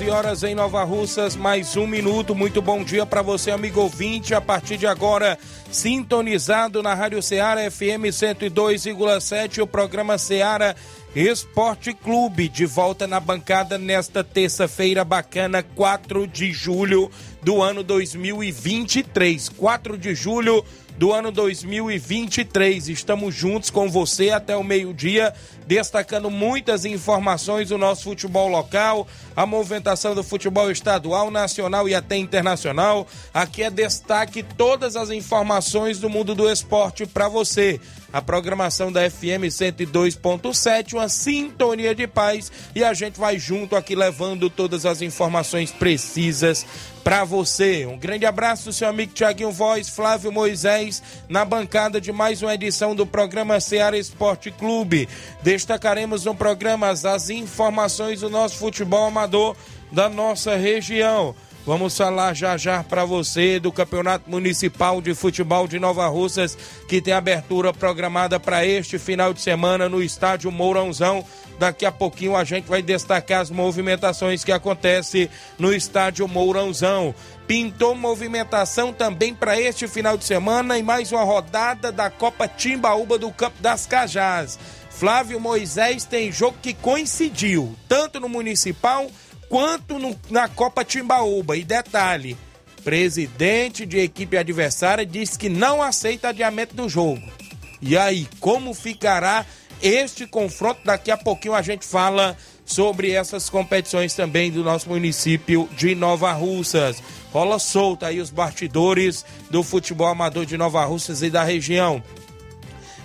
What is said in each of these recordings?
11 horas em Nova Russas, mais um minuto. Muito bom dia para você, amigo ouvinte. A partir de agora, sintonizado na Rádio Ceará FM 102,7, o programa Ceará Esporte Clube, de volta na bancada nesta terça-feira bacana, 4 de julho do ano 2023. 4 de julho do ano 2023. Estamos juntos com você até o meio-dia, destacando muitas informações do nosso futebol local, a movimentação do futebol estadual, nacional e até internacional. Aqui é destaque todas as informações do mundo do esporte para você a programação da FM 102.7, uma sintonia de paz e a gente vai junto aqui levando todas as informações precisas para você. Um grande abraço, seu amigo Tiaguinho Voz, Flávio Moisés, na bancada de mais uma edição do programa Ceará Esporte Clube. Destacaremos no programa as informações do nosso futebol amador da nossa região. Vamos falar já já para você do Campeonato Municipal de Futebol de Nova Russas, que tem abertura programada para este final de semana no estádio Mourãozão. Daqui a pouquinho a gente vai destacar as movimentações que acontecem no estádio Mourãozão. Pintou movimentação também para este final de semana e mais uma rodada da Copa Timbaúba do Campo das Cajás. Flávio Moisés tem jogo que coincidiu, tanto no Municipal quanto no, na Copa Timbaúba. E detalhe: presidente de equipe adversária diz que não aceita adiamento do jogo. E aí, como ficará este confronto? Daqui a pouquinho a gente fala sobre essas competições também do nosso município de Nova Russas. Rola solta aí os bastidores do futebol amador de Nova Russas e da região.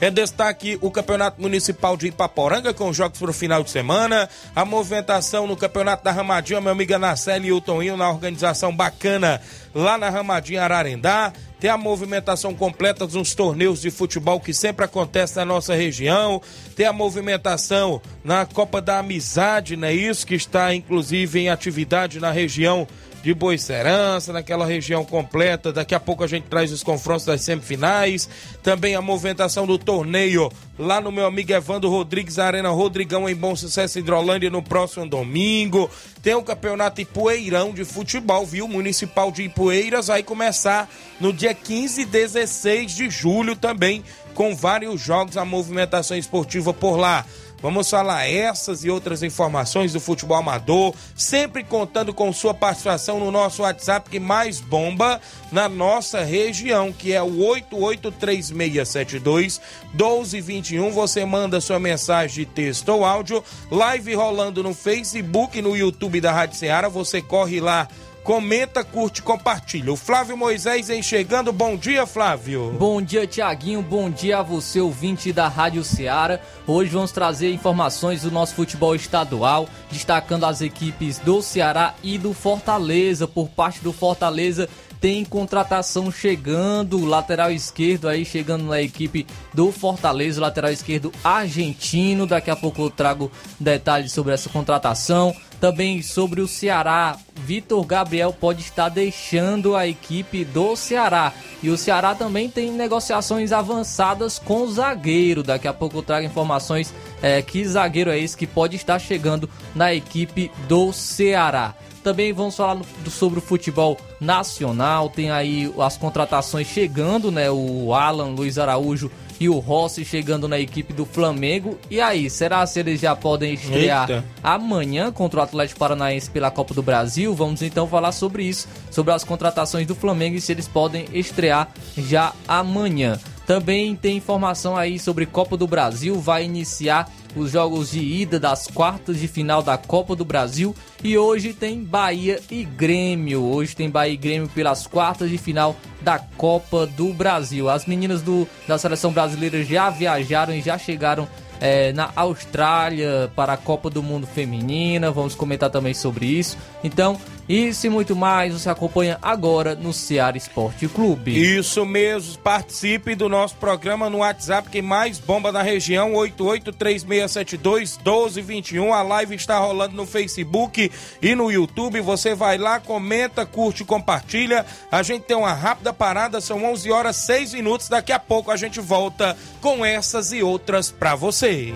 É destaque o Campeonato Municipal de Ipaporanga, com jogos para o final de semana. A movimentação no Campeonato da Ramadinha, meu amigo Anaceli e o Toninho na organização bacana lá na Ramadinha Ararendá. Tem a movimentação completa dos torneios de futebol que sempre acontece na nossa região. Tem a movimentação na Copa da Amizade, não é isso? Que está inclusive em atividade na região de Boicerança, naquela região completa. Daqui a pouco a gente traz os confrontos das semifinais. Também a movimentação do torneio lá no meu amigo Evandro Rodrigues, Arena Rodrigão, em Bom Sucesso Hidrolândia, no próximo domingo. Tem o campeonato Ipueirão de futebol, viu? Municipal de Ipueiras vai começar no dia 15 e 16 de julho também, com vários jogos, a movimentação esportiva por lá. Vamos falar essas e outras informações do futebol amador, sempre contando com sua participação no nosso WhatsApp que mais bomba na nossa região, que é o 883672 1221. Você manda sua mensagem de texto ou áudio, live rolando no Facebook no YouTube da Rádio Ceará. Você corre lá comenta, curte, compartilha. O Flávio Moisés vem chegando. Bom dia, Flávio. Bom dia, Tiaguinho. Bom dia a você, ouvinte da Rádio Ceará. Hoje vamos trazer informações do nosso futebol estadual, destacando as equipes do Ceará e do Fortaleza. Por parte do Fortaleza, tem contratação chegando, lateral esquerdo aí chegando na equipe do Fortaleza, lateral esquerdo argentino. Daqui a pouco eu trago detalhes sobre essa contratação. Também sobre o Ceará, Vitor Gabriel pode estar deixando a equipe do Ceará. E o Ceará também tem negociações avançadas com o zagueiro. Daqui a pouco eu trago informações é, que zagueiro é esse que pode estar chegando na equipe do Ceará. Também vamos falar sobre o futebol nacional. Tem aí as contratações chegando, né? O Alan, Luiz Araújo e o Rossi chegando na equipe do Flamengo. E aí, será se eles já podem estrear Eita. amanhã contra o Atlético Paranaense pela Copa do Brasil? Vamos então falar sobre isso, sobre as contratações do Flamengo e se eles podem estrear já amanhã. Também tem informação aí sobre Copa do Brasil, vai iniciar os jogos de ida das quartas de final da Copa do Brasil e hoje tem Bahia e Grêmio. Hoje tem Bahia e Grêmio pelas quartas de final da Copa do Brasil. As meninas do, da seleção brasileira já viajaram e já chegaram é, na Austrália para a Copa do Mundo Feminina. Vamos comentar também sobre isso. Então, isso e muito mais você acompanha agora no Ceará Esporte Clube. Isso mesmo, participe do nosso programa no WhatsApp que mais bomba na região, 8836721221. A live está rolando no Facebook e no YouTube. Você vai lá, comenta, curte, compartilha. A gente tem uma rápida parada, são 11 horas 6 minutos. Daqui a pouco a gente volta com essas e outras para você.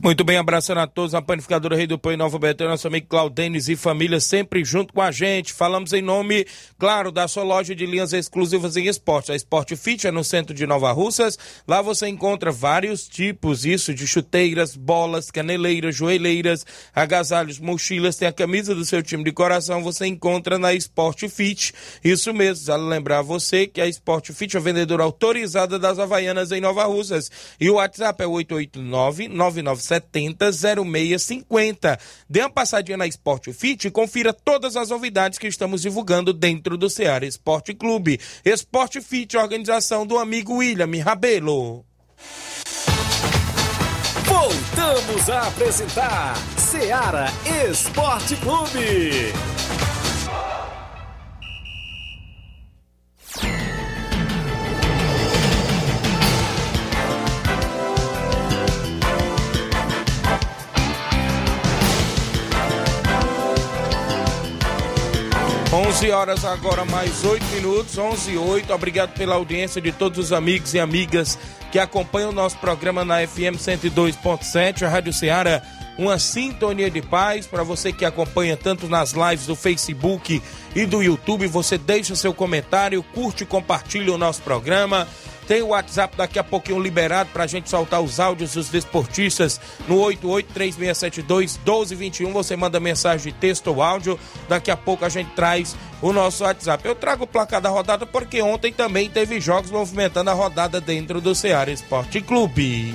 Muito bem, abraçando a todos, a panificadora Rei do Pão em Nova Betânia, nosso amigo Claudenes e família, sempre junto com a gente. Falamos em nome, claro, da sua loja de linhas exclusivas em esportes. A Sport Fit é no centro de Nova Russas. Lá você encontra vários tipos, isso, de chuteiras, bolas, caneleiras, joelheiras, agasalhos, mochilas. Tem a camisa do seu time de coração, você encontra na Sport Fit. Isso mesmo, vale lembrar você que a Sport Fit é vendedora autorizada das Havaianas em Nova Russas. E o WhatsApp é 889 99 70 0650. Dê uma passadinha na Esporte Fit e confira todas as novidades que estamos divulgando dentro do Ceará Esporte Clube. Esporte Fit, organização do amigo William Rabelo. Voltamos a apresentar Ceará Esporte Clube. 11 horas agora, mais 8 minutos, 11 e 8. Obrigado pela audiência de todos os amigos e amigas que acompanham o nosso programa na FM 102.7, a Rádio Ceará. Uma sintonia de paz para você que acompanha tanto nas lives do Facebook e do YouTube. Você deixa seu comentário, curte e compartilha o nosso programa. Tem o WhatsApp daqui a pouquinho liberado para a gente soltar os áudios dos desportistas no 8836721221. Você manda mensagem de texto ou áudio. Daqui a pouco a gente traz o nosso WhatsApp. Eu trago o placar da rodada porque ontem também teve jogos movimentando a rodada dentro do Ceará Esporte Clube.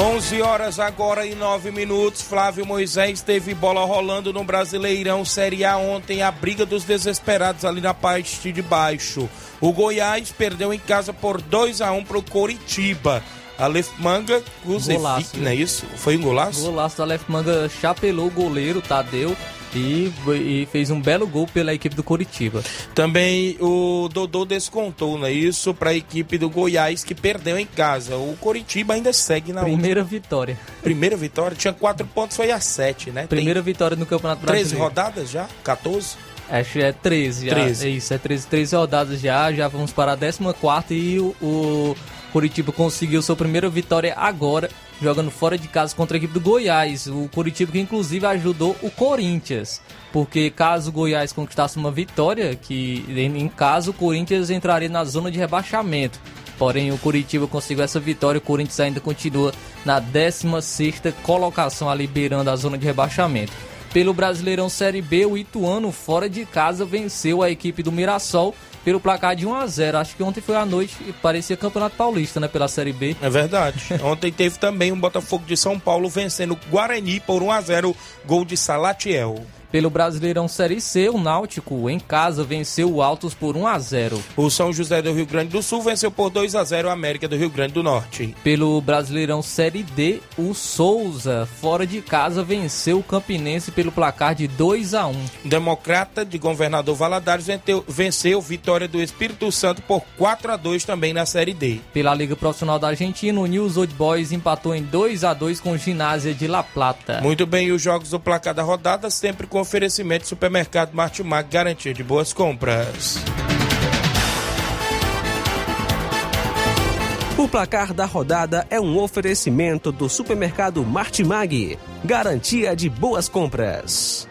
Onze horas agora e nove minutos. Flávio Moisés teve bola rolando no Brasileirão Série A ontem. A briga dos desesperados ali na parte de baixo. O Goiás perdeu em casa por 2 a 1 para o Coritiba. Aleph Manga Kuzevic, não é isso? Foi um golaço? Golaço do Aleph Manga chapelou o goleiro Tadeu e, e, fez um belo gol pela equipe do Coritiba. Também o Dodô descontou, não é isso? Para a equipe do Goiás que perdeu em casa. O Coritiba ainda segue na Primeira vitória. Primeira vitória? Tinha quatro pontos, foi a sete, né? Primeira Tem vitória no Campeonato Brasileiro. Três rodadas já? 14? Acho que é 13 já. 13. É isso, é 13, 13 rodadas já. Já vamos para a 14 e o, o Curitiba conseguiu sua primeira vitória agora, jogando fora de casa contra a equipe do Goiás. O Curitiba que inclusive ajudou o Corinthians. Porque caso o Goiás conquistasse uma vitória, que em caso o Corinthians entraria na zona de rebaixamento. Porém, o Curitiba conseguiu essa vitória. O Corinthians ainda continua na 16 colocação, ali beirando a zona de rebaixamento. Pelo Brasileirão Série B, o Ituano, fora de casa, venceu a equipe do Mirassol pelo placar de 1 a 0 Acho que ontem foi à noite e parecia Campeonato Paulista, né? Pela Série B. É verdade. ontem teve também um Botafogo de São Paulo vencendo o Guarani por 1 a 0 gol de Salatiel. Pelo Brasileirão Série C, o Náutico em casa venceu o Altos por 1 a 0. O São José do Rio Grande do Sul venceu por 2 a 0 a América do Rio Grande do Norte. Pelo Brasileirão Série D, o Souza fora de casa venceu o Campinense pelo placar de 2 a 1. Democrata de Governador Valadares venceu, venceu vitória do Espírito Santo por 4 a 2 também na Série D. Pela Liga Profissional da Argentina, o News Old Boys empatou em 2 a 2 com o Ginásia de La Plata. Muito bem, os jogos do placar da rodada sempre com oferecimento do supermercado Martimag, garantia de boas compras. O placar da rodada é um oferecimento do supermercado Martimag, garantia de boas compras.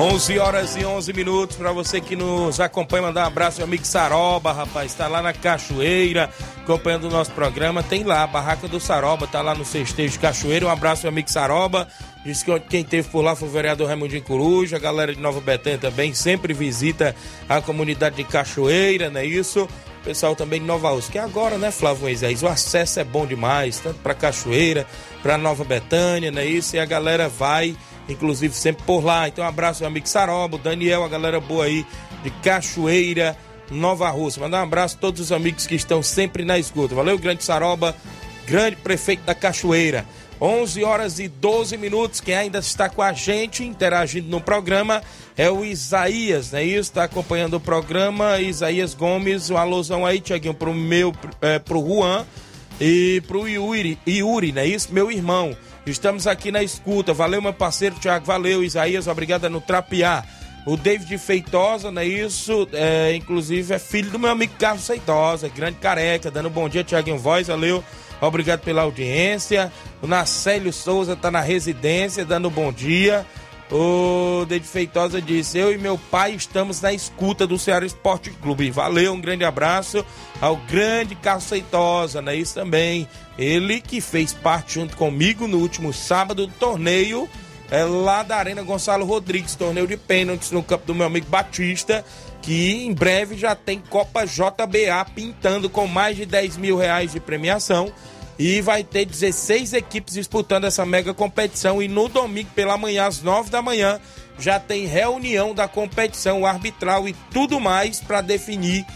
11 horas e 11 minutos para você que nos acompanha, mandar um abraço meu amigo Saroba, rapaz, está lá na Cachoeira, acompanhando o nosso programa, tem lá a Barraca do Saroba, tá lá no Cestejo de Cachoeira, um abraço meu amigo Saroba, disse que quem teve por lá foi o vereador Raimundinho Coruja, a galera de Nova Betânia também sempre visita a comunidade de Cachoeira, não é isso? O pessoal também de Nova Ursa, que agora, né, Flávio Moisés, o acesso é bom demais, tanto para Cachoeira, para Nova Betânia, não é isso? E a galera vai inclusive sempre por lá. Então, um abraço, meu amigo Sarobo, Daniel, a galera boa aí de Cachoeira, Nova Rússia. Mandar um abraço a todos os amigos que estão sempre na escuta. Valeu, grande Saroba, grande prefeito da Cachoeira. 11 horas e 12 minutos. Quem ainda está com a gente, interagindo no programa, é o Isaías, né? Isso, está acompanhando o programa. Isaías Gomes, um alusão aí, Tiaguinho, pro meu, é, pro Juan e pro Yuri, Yuri, né? Isso, meu irmão. Estamos aqui na escuta. Valeu, meu parceiro Tiago. Valeu, Isaías. Obrigado no Trapiá. O David Feitosa, não é isso? É, inclusive é filho do meu amigo Carlos Feitosa, grande careca, dando um bom dia, Tiaguinho Voz, valeu. Obrigado pela audiência. O Nacélio Souza está na residência, dando um bom dia. O David Feitosa disse: Eu e meu pai estamos na escuta do Ceará Esporte Clube. Valeu, um grande abraço ao grande Carlos Feitosa, né? Isso também. Ele que fez parte junto comigo no último sábado do torneio é, lá da Arena Gonçalo Rodrigues, torneio de pênaltis no campo do meu amigo Batista, que em breve já tem Copa JBA pintando com mais de 10 mil reais de premiação. E vai ter 16 equipes disputando essa mega competição. E no domingo, pela manhã, às 9 da manhã, já tem reunião da competição arbitral e tudo mais para definir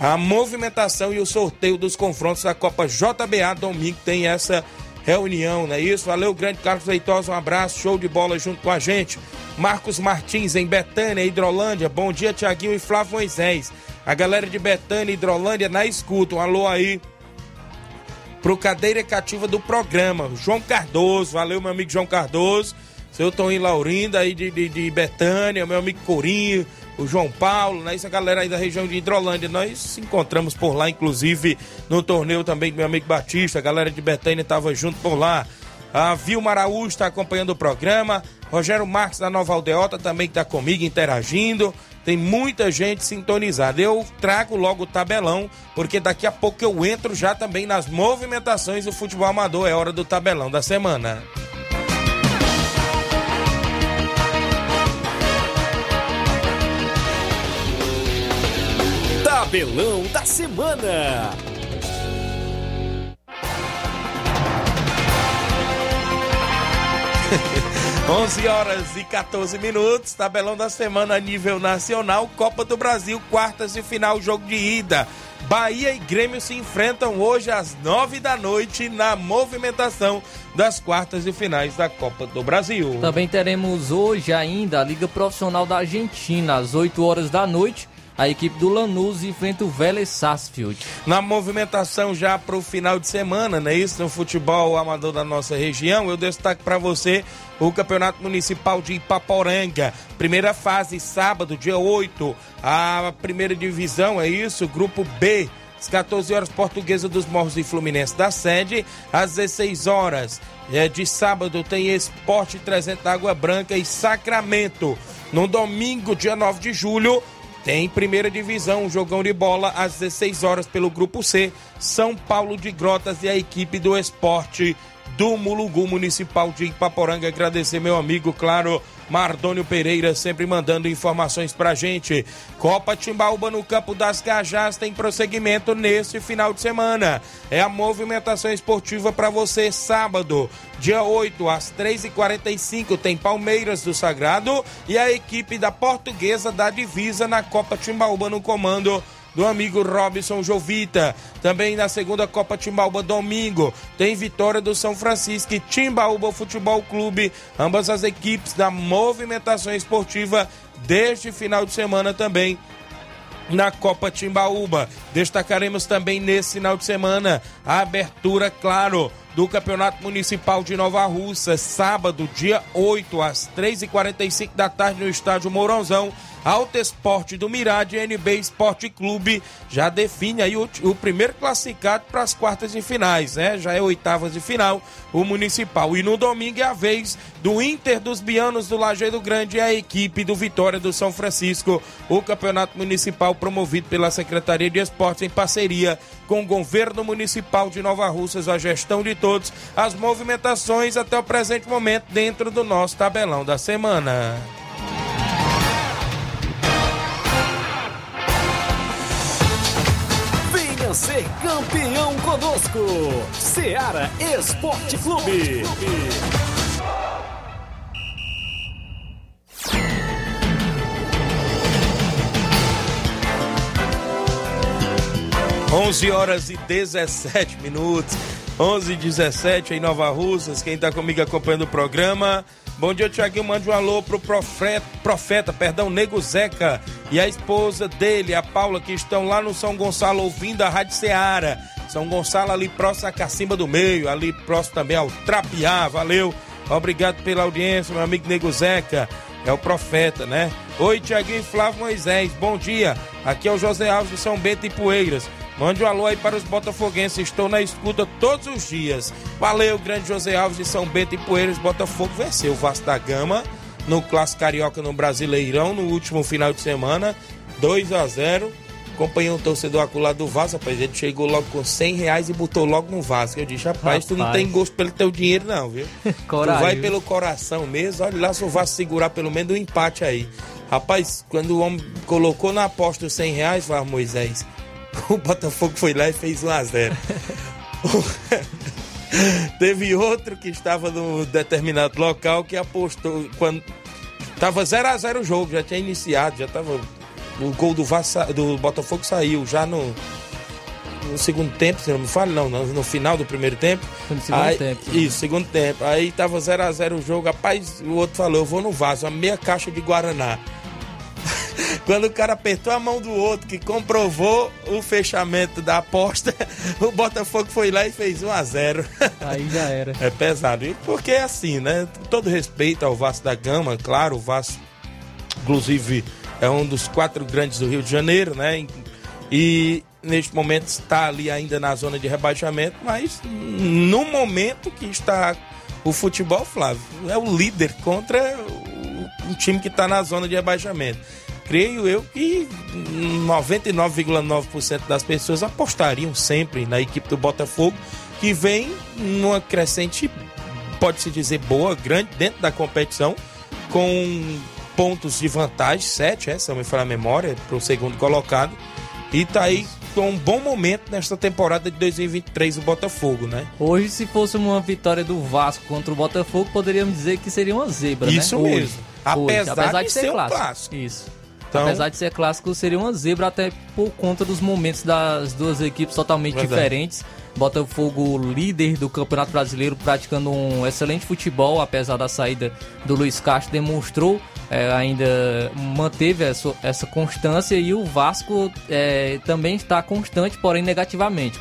a movimentação e o sorteio dos confrontos da Copa JBA. Domingo tem essa reunião, não é isso? Valeu, grande Carlos Leitosa, um abraço, show de bola junto com a gente. Marcos Martins, em Betânia, Hidrolândia. Bom dia, Tiaguinho e Flávio Moisés. A galera de Betânia, Hidrolândia, na escuta. Um alô aí pro cadeira cativa do programa. João Cardoso, valeu, meu amigo João Cardoso. Seu Toninho Laurinda aí de, de, de Betânia, meu amigo Corinho, o João Paulo, né? Essa galera aí da região de Hidrolândia. Nós se encontramos por lá, inclusive no torneio também do meu amigo Batista. A galera de Betânia estava junto por lá. A Vilma Araújo está acompanhando o programa. Rogério Marques da Nova Aldeota também está comigo interagindo. Tem muita gente sintonizada. Eu trago logo o tabelão, porque daqui a pouco eu entro já também nas movimentações do futebol amador. É hora do tabelão da semana. Tabelão da Semana. Onze horas e 14 minutos, tabelão da semana a nível nacional, Copa do Brasil, quartas e final, jogo de ida. Bahia e Grêmio se enfrentam hoje às nove da noite na movimentação das quartas e finais da Copa do Brasil. Também teremos hoje ainda a Liga Profissional da Argentina, às 8 horas da noite. A equipe do Lanús enfrenta o Vélez Sarsfield. Na movimentação já para o final de semana, né? Isso no futebol amador da nossa região, eu destaco para você o Campeonato Municipal de Ipaporanga. Primeira fase, sábado, dia 8, a primeira divisão, é isso, grupo B. Às 14 horas, Portuguesa dos Morros e Fluminense da sede. Às 16 horas é, de sábado, tem Esporte 300 Água Branca e Sacramento. No domingo, dia 9 de julho, tem primeira divisão, um jogão de bola às 16 horas pelo grupo C. São Paulo de Grotas e a equipe do esporte do Mulugu Municipal de Ipaporanga. Agradecer meu amigo, claro, Mardônio Pereira, sempre mandando informações pra gente. Copa Timbaúba no Campo das Cajás tem prosseguimento nesse final de semana. É a movimentação esportiva para você sábado, dia 8 às 3h45 tem Palmeiras do Sagrado e a equipe da Portuguesa da Divisa na Copa Timbaúba no comando do amigo Robson Jovita. Também na segunda Copa Timbaúba, domingo, tem vitória do São Francisco e Timbaúba Futebol Clube. Ambas as equipes da movimentação esportiva deste final de semana também na Copa Timbaúba. Destacaremos também nesse final de semana a abertura, claro, do Campeonato Municipal de Nova Russa, sábado, dia 8, às 3h45 da tarde, no estádio Mourãozão. Alto Esporte do Mirade NB Esporte Clube já define aí o, o primeiro classificado para as quartas de finais, né? Já é oitavas de final, o Municipal. E no domingo é a vez do Inter dos Bianos do Lajeado Grande e a equipe do Vitória do São Francisco. O Campeonato Municipal promovido pela Secretaria de Esportes em parceria com o Governo Municipal de Nova Russas, a gestão de todos, as movimentações até o presente momento dentro do nosso tabelão da semana. Venha ser campeão conosco, Seara Esporte Clube. 11 horas e 17 minutos. 11 e 17 em Nova Russas. Quem está comigo acompanhando o programa. Bom dia, Tiaguinho. Mande um alô pro profeta, profeta, perdão, Nego Zeca e a esposa dele, a Paula, que estão lá no São Gonçalo ouvindo a Rádio Ceará. São Gonçalo ali próximo à Cacimba do Meio, ali próximo também ao Trapiá. Valeu. Obrigado pela audiência, meu amigo Nego Zeca. É o profeta, né? Oi, Tiaguinho e Flávio Moisés. Bom dia. Aqui é o José Alves de São Bento e Poeiras. Mande um alô aí para os botafoguenses. Estou na escuta todos os dias. Valeu, grande José Alves de São Bento e Poeiras. Botafogo venceu o Vasco da Gama no Clássico Carioca no Brasileirão no último final de semana. 2 a 0 Acompanhei um torcedor acolá do Vasco, rapaz. Ele chegou logo com 100 reais e botou logo no Vasco. Eu disse, rapaz, rapaz. tu não tem gosto pelo teu dinheiro, não, viu? tu vai pelo coração mesmo. Olha lá se o Vasco segurar pelo menos um empate aí. Rapaz, quando o homem colocou na aposta os 100 reais, vai Moisés o Botafogo foi lá e fez 1 a 0 Teve outro que estava no determinado local que apostou quando tava 0 a 0 o jogo, já tinha iniciado, já tava o gol do, Vassa, do Botafogo saiu já no no segundo tempo, se não me fala, não, no, no final do primeiro tempo. No segundo aí, tempo. Isso, segundo tempo. Aí tava 0 a 0 o jogo, rapaz, o outro falou, eu vou no vaso, a meia caixa de Guaraná. Quando o cara apertou a mão do outro, que comprovou o fechamento da aposta, o Botafogo foi lá e fez 1 a 0 Aí já era. É pesado. E porque é assim, né? Todo respeito ao Vasco da Gama, claro, o Vasco, inclusive, é um dos quatro grandes do Rio de Janeiro, né? E neste momento está ali ainda na zona de rebaixamento, mas no momento que está o futebol, Flávio, é o líder contra um time que está na zona de rebaixamento creio eu que 99,9% das pessoas apostariam sempre na equipe do Botafogo, que vem numa crescente, pode-se dizer, boa, grande dentro da competição, com pontos de vantagem, 7, essa me fala a memória, para o segundo colocado, e tá aí com um bom momento nesta temporada de 2023 o Botafogo, né? Hoje, se fosse uma vitória do Vasco contra o Botafogo, poderíamos dizer que seria uma zebra, Isso né? mesmo. Hoje. Apesar, Hoje. Apesar de, de ser, ser clássico. um clássico. Isso. Então, Apesar de ser clássico, seria uma zebra até por conta dos momentos das duas equipes totalmente Verdade. diferentes. Botafogo líder do Campeonato Brasileiro, praticando um excelente futebol, apesar da saída do Luiz Castro, demonstrou é, ainda manteve essa, essa constância e o Vasco é, também está constante, porém negativamente,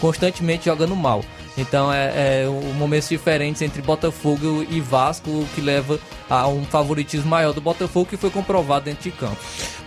constantemente jogando mal. Então é, é um momentos diferentes entre Botafogo e Vasco, o que leva a um favoritismo maior do Botafogo, que foi comprovado dentro de campo.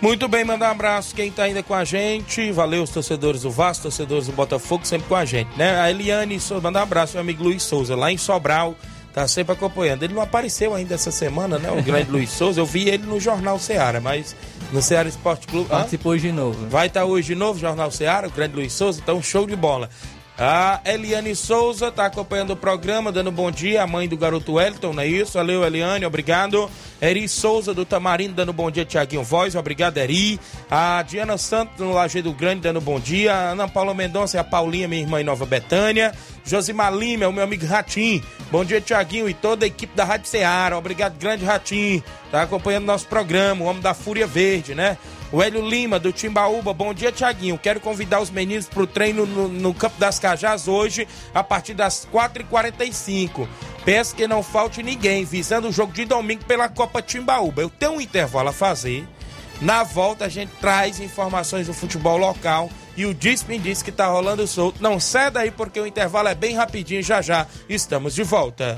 Muito bem, mandar um abraço quem está ainda com a gente. Valeu os torcedores do Vasco, torcedores do Botafogo, sempre com a gente, né? A Eliane, mandar um abraço, meu amigo Luiz Souza, lá em Sobral tá sempre acompanhando. Ele não apareceu ainda essa semana, né? O grande Luiz Souza. Eu vi ele no Jornal Ceará, mas no Ceará Esporte Clube. Participou hoje de novo. Vai estar tá hoje de novo, Jornal Ceará, o grande Luiz Souza. Então, show de bola. A Eliane Souza está acompanhando o programa, dando bom dia, a mãe do garoto Wellington, não é isso? Valeu, Eliane, obrigado. Eri Souza do Tamarindo dando bom dia, Tiaguinho Voz, obrigado, Eri. A Diana Santos no Lajeado Grande dando bom dia. A Ana Paula Mendonça e a Paulinha, minha irmã em Nova Betânia. Josimar Lima, o meu amigo Ratim. Bom dia, Tiaguinho e toda a equipe da Rádio Ceará. Obrigado, grande Ratim. Tá acompanhando nosso programa, o Homem da Fúria Verde, né? O Hélio Lima, do Timbaúba. Bom dia, Tiaguinho. Quero convidar os meninos para o treino no, no, Campo das Cajás hoje, a partir das 4h45. Peço que não falte ninguém, visando o jogo de domingo pela Copa Timbaúba. Eu tenho um intervalo a fazer. Na volta, a gente traz informações do futebol local. E o Dispe disse que tá rolando solto. Não ceda aí, porque o intervalo é bem rapidinho. Já já estamos de volta.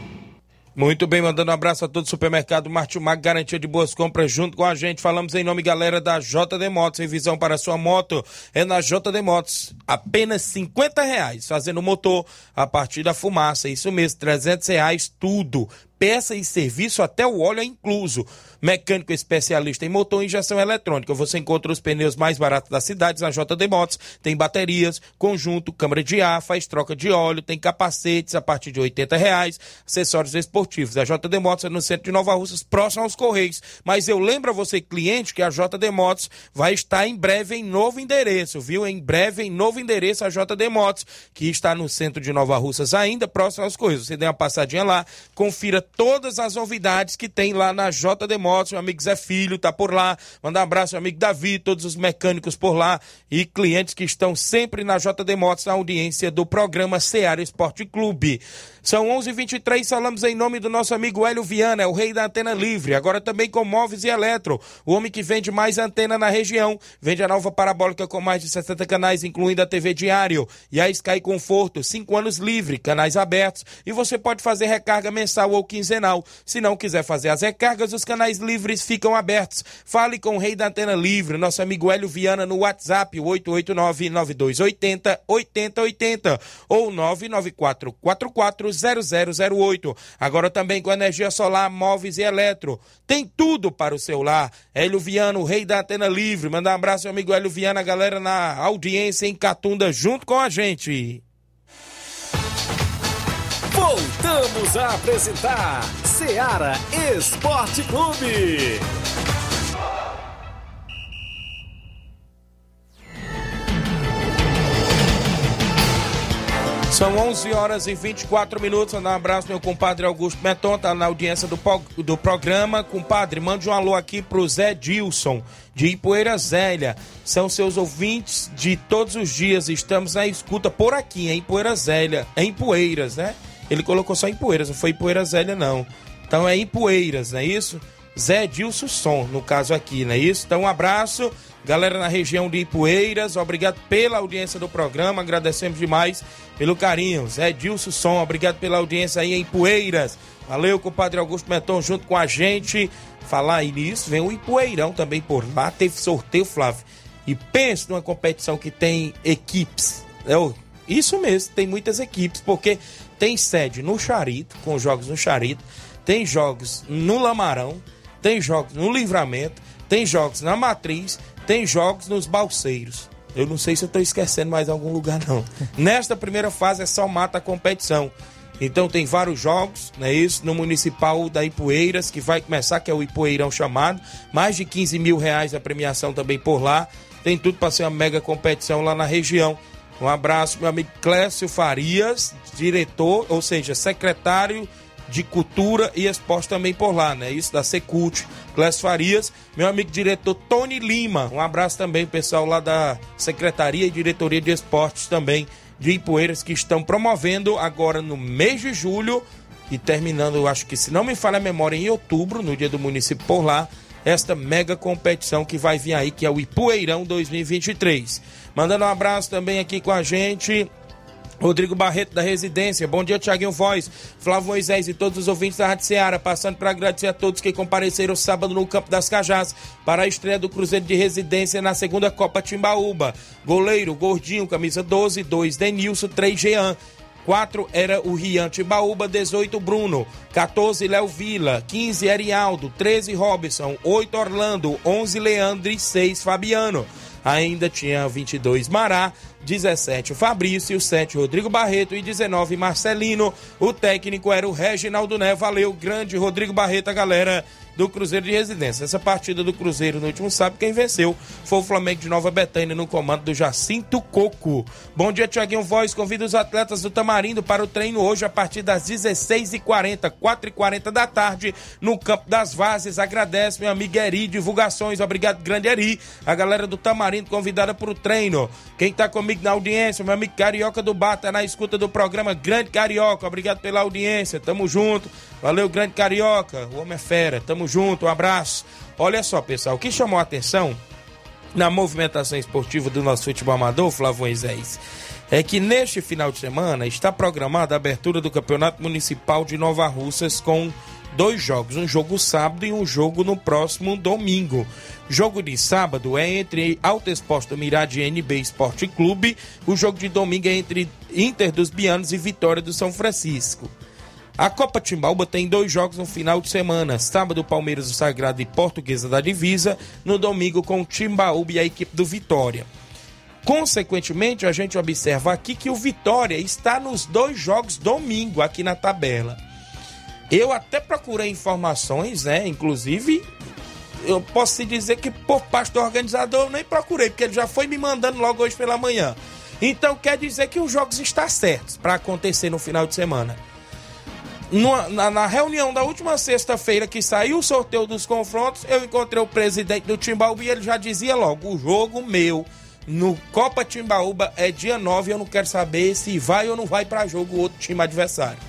Muito bem, mandando um abraço a todo o supermercado Martimag, garantia de boas compras junto com a gente. Falamos em nome, galera, da JD Motos. Revisão para sua moto é na JD Motos. Apenas 50 reais, fazendo motor a partir da fumaça. Isso mesmo, 300 reais tudo peça e serviço, até o óleo é incluso. Mecânico especialista em motor e injeção eletrônica. Você encontra os pneus mais baratos das cidades na JD Motos. Tem baterias, conjunto, câmara de ar, faz troca de óleo, tem capacetes a partir de 80 reais, acessórios esportivos. A JD Motos é no centro de Nova Russas, próximo aos Correios. Mas eu lembro a você, cliente, que a JD Motos vai estar em breve em novo endereço, viu? Em breve em novo endereço a JD Motos, que está no centro de Nova Russas ainda, próximo aos Correios. Você dê uma passadinha lá, confira todas as novidades que tem lá na JD Motos. Meu amigo Zé Filho tá por lá. Mandar um abraço, meu amigo Davi, todos os mecânicos por lá e clientes que estão sempre na JD Motos, na audiência do programa Seara Esporte Clube. São 11:23 h 23 falamos em nome do nosso amigo Hélio Viana, o rei da antena livre. Agora também com móveis e eletro. O homem que vende mais antena na região. Vende a nova parabólica com mais de 60 canais, incluindo a TV Diário. E a Sky Conforto, 5 anos livre, canais abertos. E você pode fazer recarga mensal ou quinzenal. Se não quiser fazer as recargas, os canais livres ficam abertos. Fale com o rei da antena livre, nosso amigo Hélio Viana, no WhatsApp 889-9280-8080 ou 99444 0008. Agora também com energia solar, móveis e eletro. Tem tudo para o celular. Hélio Viana, o rei da antena livre. Manda um abraço, meu amigo Hélio Viana, galera na audiência em Catunda, junto com a gente. Voltamos a apresentar Seara Esporte Clube. São 11 horas e 24 minutos. Mandar um abraço meu compadre Augusto Meton, tá na audiência do, do programa. Compadre, mande um alô aqui pro Zé Dilson, de Ipoeira Zélia. São seus ouvintes de todos os dias. Estamos na escuta por aqui, em Ipoeira Zélia. Em Poeiras, né? Ele colocou só em Poeiras, não foi em Poeira Zélia, não. Então é em Poeiras, não é isso? Zé Dilson Som, no caso aqui, não é isso? Então, um abraço, galera na região de Ipueiras, obrigado pela audiência do programa, agradecemos demais pelo carinho. Zé Dilson Som, obrigado pela audiência aí em Ipueiras. Valeu, compadre Augusto Meton, junto com a gente. Falar aí nisso, vem o Ipueirão também por lá, teve sorteio, Flávio. E pense numa competição que tem equipes. É, isso mesmo, tem muitas equipes, porque tem sede no Charito, com jogos no Charito, tem jogos no Lamarão, tem jogos no Livramento, tem jogos na Matriz, tem jogos nos Balseiros. Eu não sei se eu estou esquecendo mais algum lugar, não. Nesta primeira fase é só mata a competição. Então tem vários jogos, não é isso? No Municipal da Ipueiras, que vai começar, que é o Ipueirão chamado. Mais de 15 mil reais a premiação também por lá. Tem tudo para ser uma mega competição lá na região. Um abraço, meu amigo Clécio Farias, diretor, ou seja, secretário de Cultura e Esporte também por lá, né? Isso da Secult, Clécio Farias, meu amigo diretor Tony Lima. Um abraço também, pessoal lá da Secretaria e Diretoria de Esportes também de Ipueiras que estão promovendo agora no mês de julho e terminando, eu acho que se não me falha a memória, em outubro, no dia do município por lá, esta mega competição que vai vir aí, que é o Ipueirão 2023. Mandando um abraço também aqui com a gente, Rodrigo Barreto da Residência. Bom dia, Tiaguinho Voz, Flávio Moisés e todos os ouvintes da Rádio Ceará. Passando para agradecer a todos que compareceram sábado no Campo das Cajás para a estreia do Cruzeiro de Residência na segunda Copa Timbaúba. Goleiro, Gordinho, camisa 12, 2, Denilson, 3, Jean. 4 era o Rian Timbaúba, 18 Bruno, 14 Léo Vila, 15 Arialdo, 13 Robson, 8 Orlando, 11 Leandro e 6 Fabiano. Ainda tinha 22 Mará, 17 o Fabrício, 7 Rodrigo Barreto e 19 Marcelino. O técnico era o Reginaldo Né. Valeu, grande Rodrigo Barreto, a galera do Cruzeiro de Residência. Essa partida do Cruzeiro no último sábado, quem venceu foi o Flamengo de Nova Betânia no comando do Jacinto Coco. Bom dia, Tiaguinho Voz. Convido os atletas do Tamarindo para o treino hoje a partir das 16h40, 4h40 da tarde, no Campo das Vazes. Agradece, meu amigo Eri, divulgações. Obrigado, grande Eri. A galera do Tamarindo convidada para o treino. Quem está comigo na audiência, meu amigo Carioca do Bata, na escuta do programa Grande Carioca. Obrigado pela audiência. Tamo junto. Valeu, Grande Carioca. O homem é fera. Tamo junto, um abraço. Olha só, pessoal, o que chamou a atenção na movimentação esportiva do nosso futebol amador, Flávio Moisés, é que neste final de semana está programada a abertura do Campeonato Municipal de Nova Russas com dois jogos, um jogo sábado e um jogo no próximo domingo. Jogo de sábado é entre Alto Exposto Mirade NB Esporte Clube, o jogo de domingo é entre Inter dos Bianos e Vitória do São Francisco. A Copa Timbaúba tem dois jogos no final de semana. Sábado, Palmeiras do Sagrado e Portuguesa da Divisa. No domingo, com o Timbaúba e a equipe do Vitória. Consequentemente, a gente observa aqui que o Vitória está nos dois jogos domingo aqui na tabela. Eu até procurei informações, né? Inclusive, eu posso dizer que por parte do organizador eu nem procurei, porque ele já foi me mandando logo hoje pela manhã. Então quer dizer que os jogos estão certos para acontecer no final de semana na, na, reunião da última sexta-feira que saiu o sorteio dos confrontos, eu encontrei o presidente do Timbaúba e ele já dizia logo: o jogo meu no Copa Timbaúba é dia 9 eu não quero saber se vai ou não vai para jogo o outro time adversário.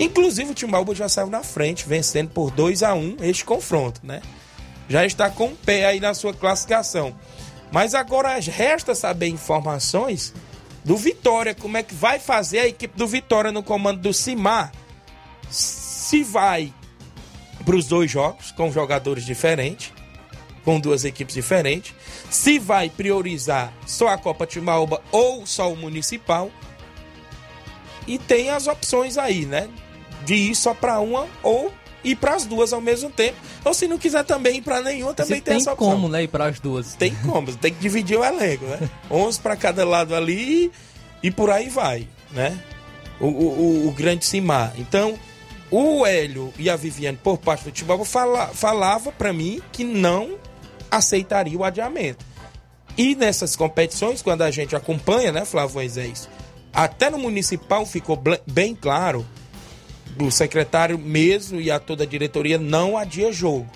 Inclusive o Timbaúba já saiu na frente, vencendo por 2 a 1 este confronto, né? Já está com o pé aí na sua classificação. Mas agora resta saber informações do Vitória, como é que vai fazer a equipe do Vitória no comando do Cimar se vai para os dois jogos com jogadores diferentes, com duas equipes diferentes, se vai priorizar só a Copa Timbaúba ou só o Municipal. E tem as opções aí, né? De ir só para uma ou ir para as duas ao mesmo tempo. Ou se não quiser também ir para nenhuma, também tem, tem essa opção. Tem como, né? Ir para as duas. Tem como, tem que dividir o elenco, né? 11 para cada lado ali e por aí vai, né? O, o, o grande Cimar. Então, o Hélio e a Viviane, por parte do Timbaúba, fala, falava para mim que não aceitaria o adiamento. E nessas competições, quando a gente acompanha, né, Flávio Moisés, até no municipal ficou bem claro, do secretário mesmo e a toda a diretoria não adia jogo.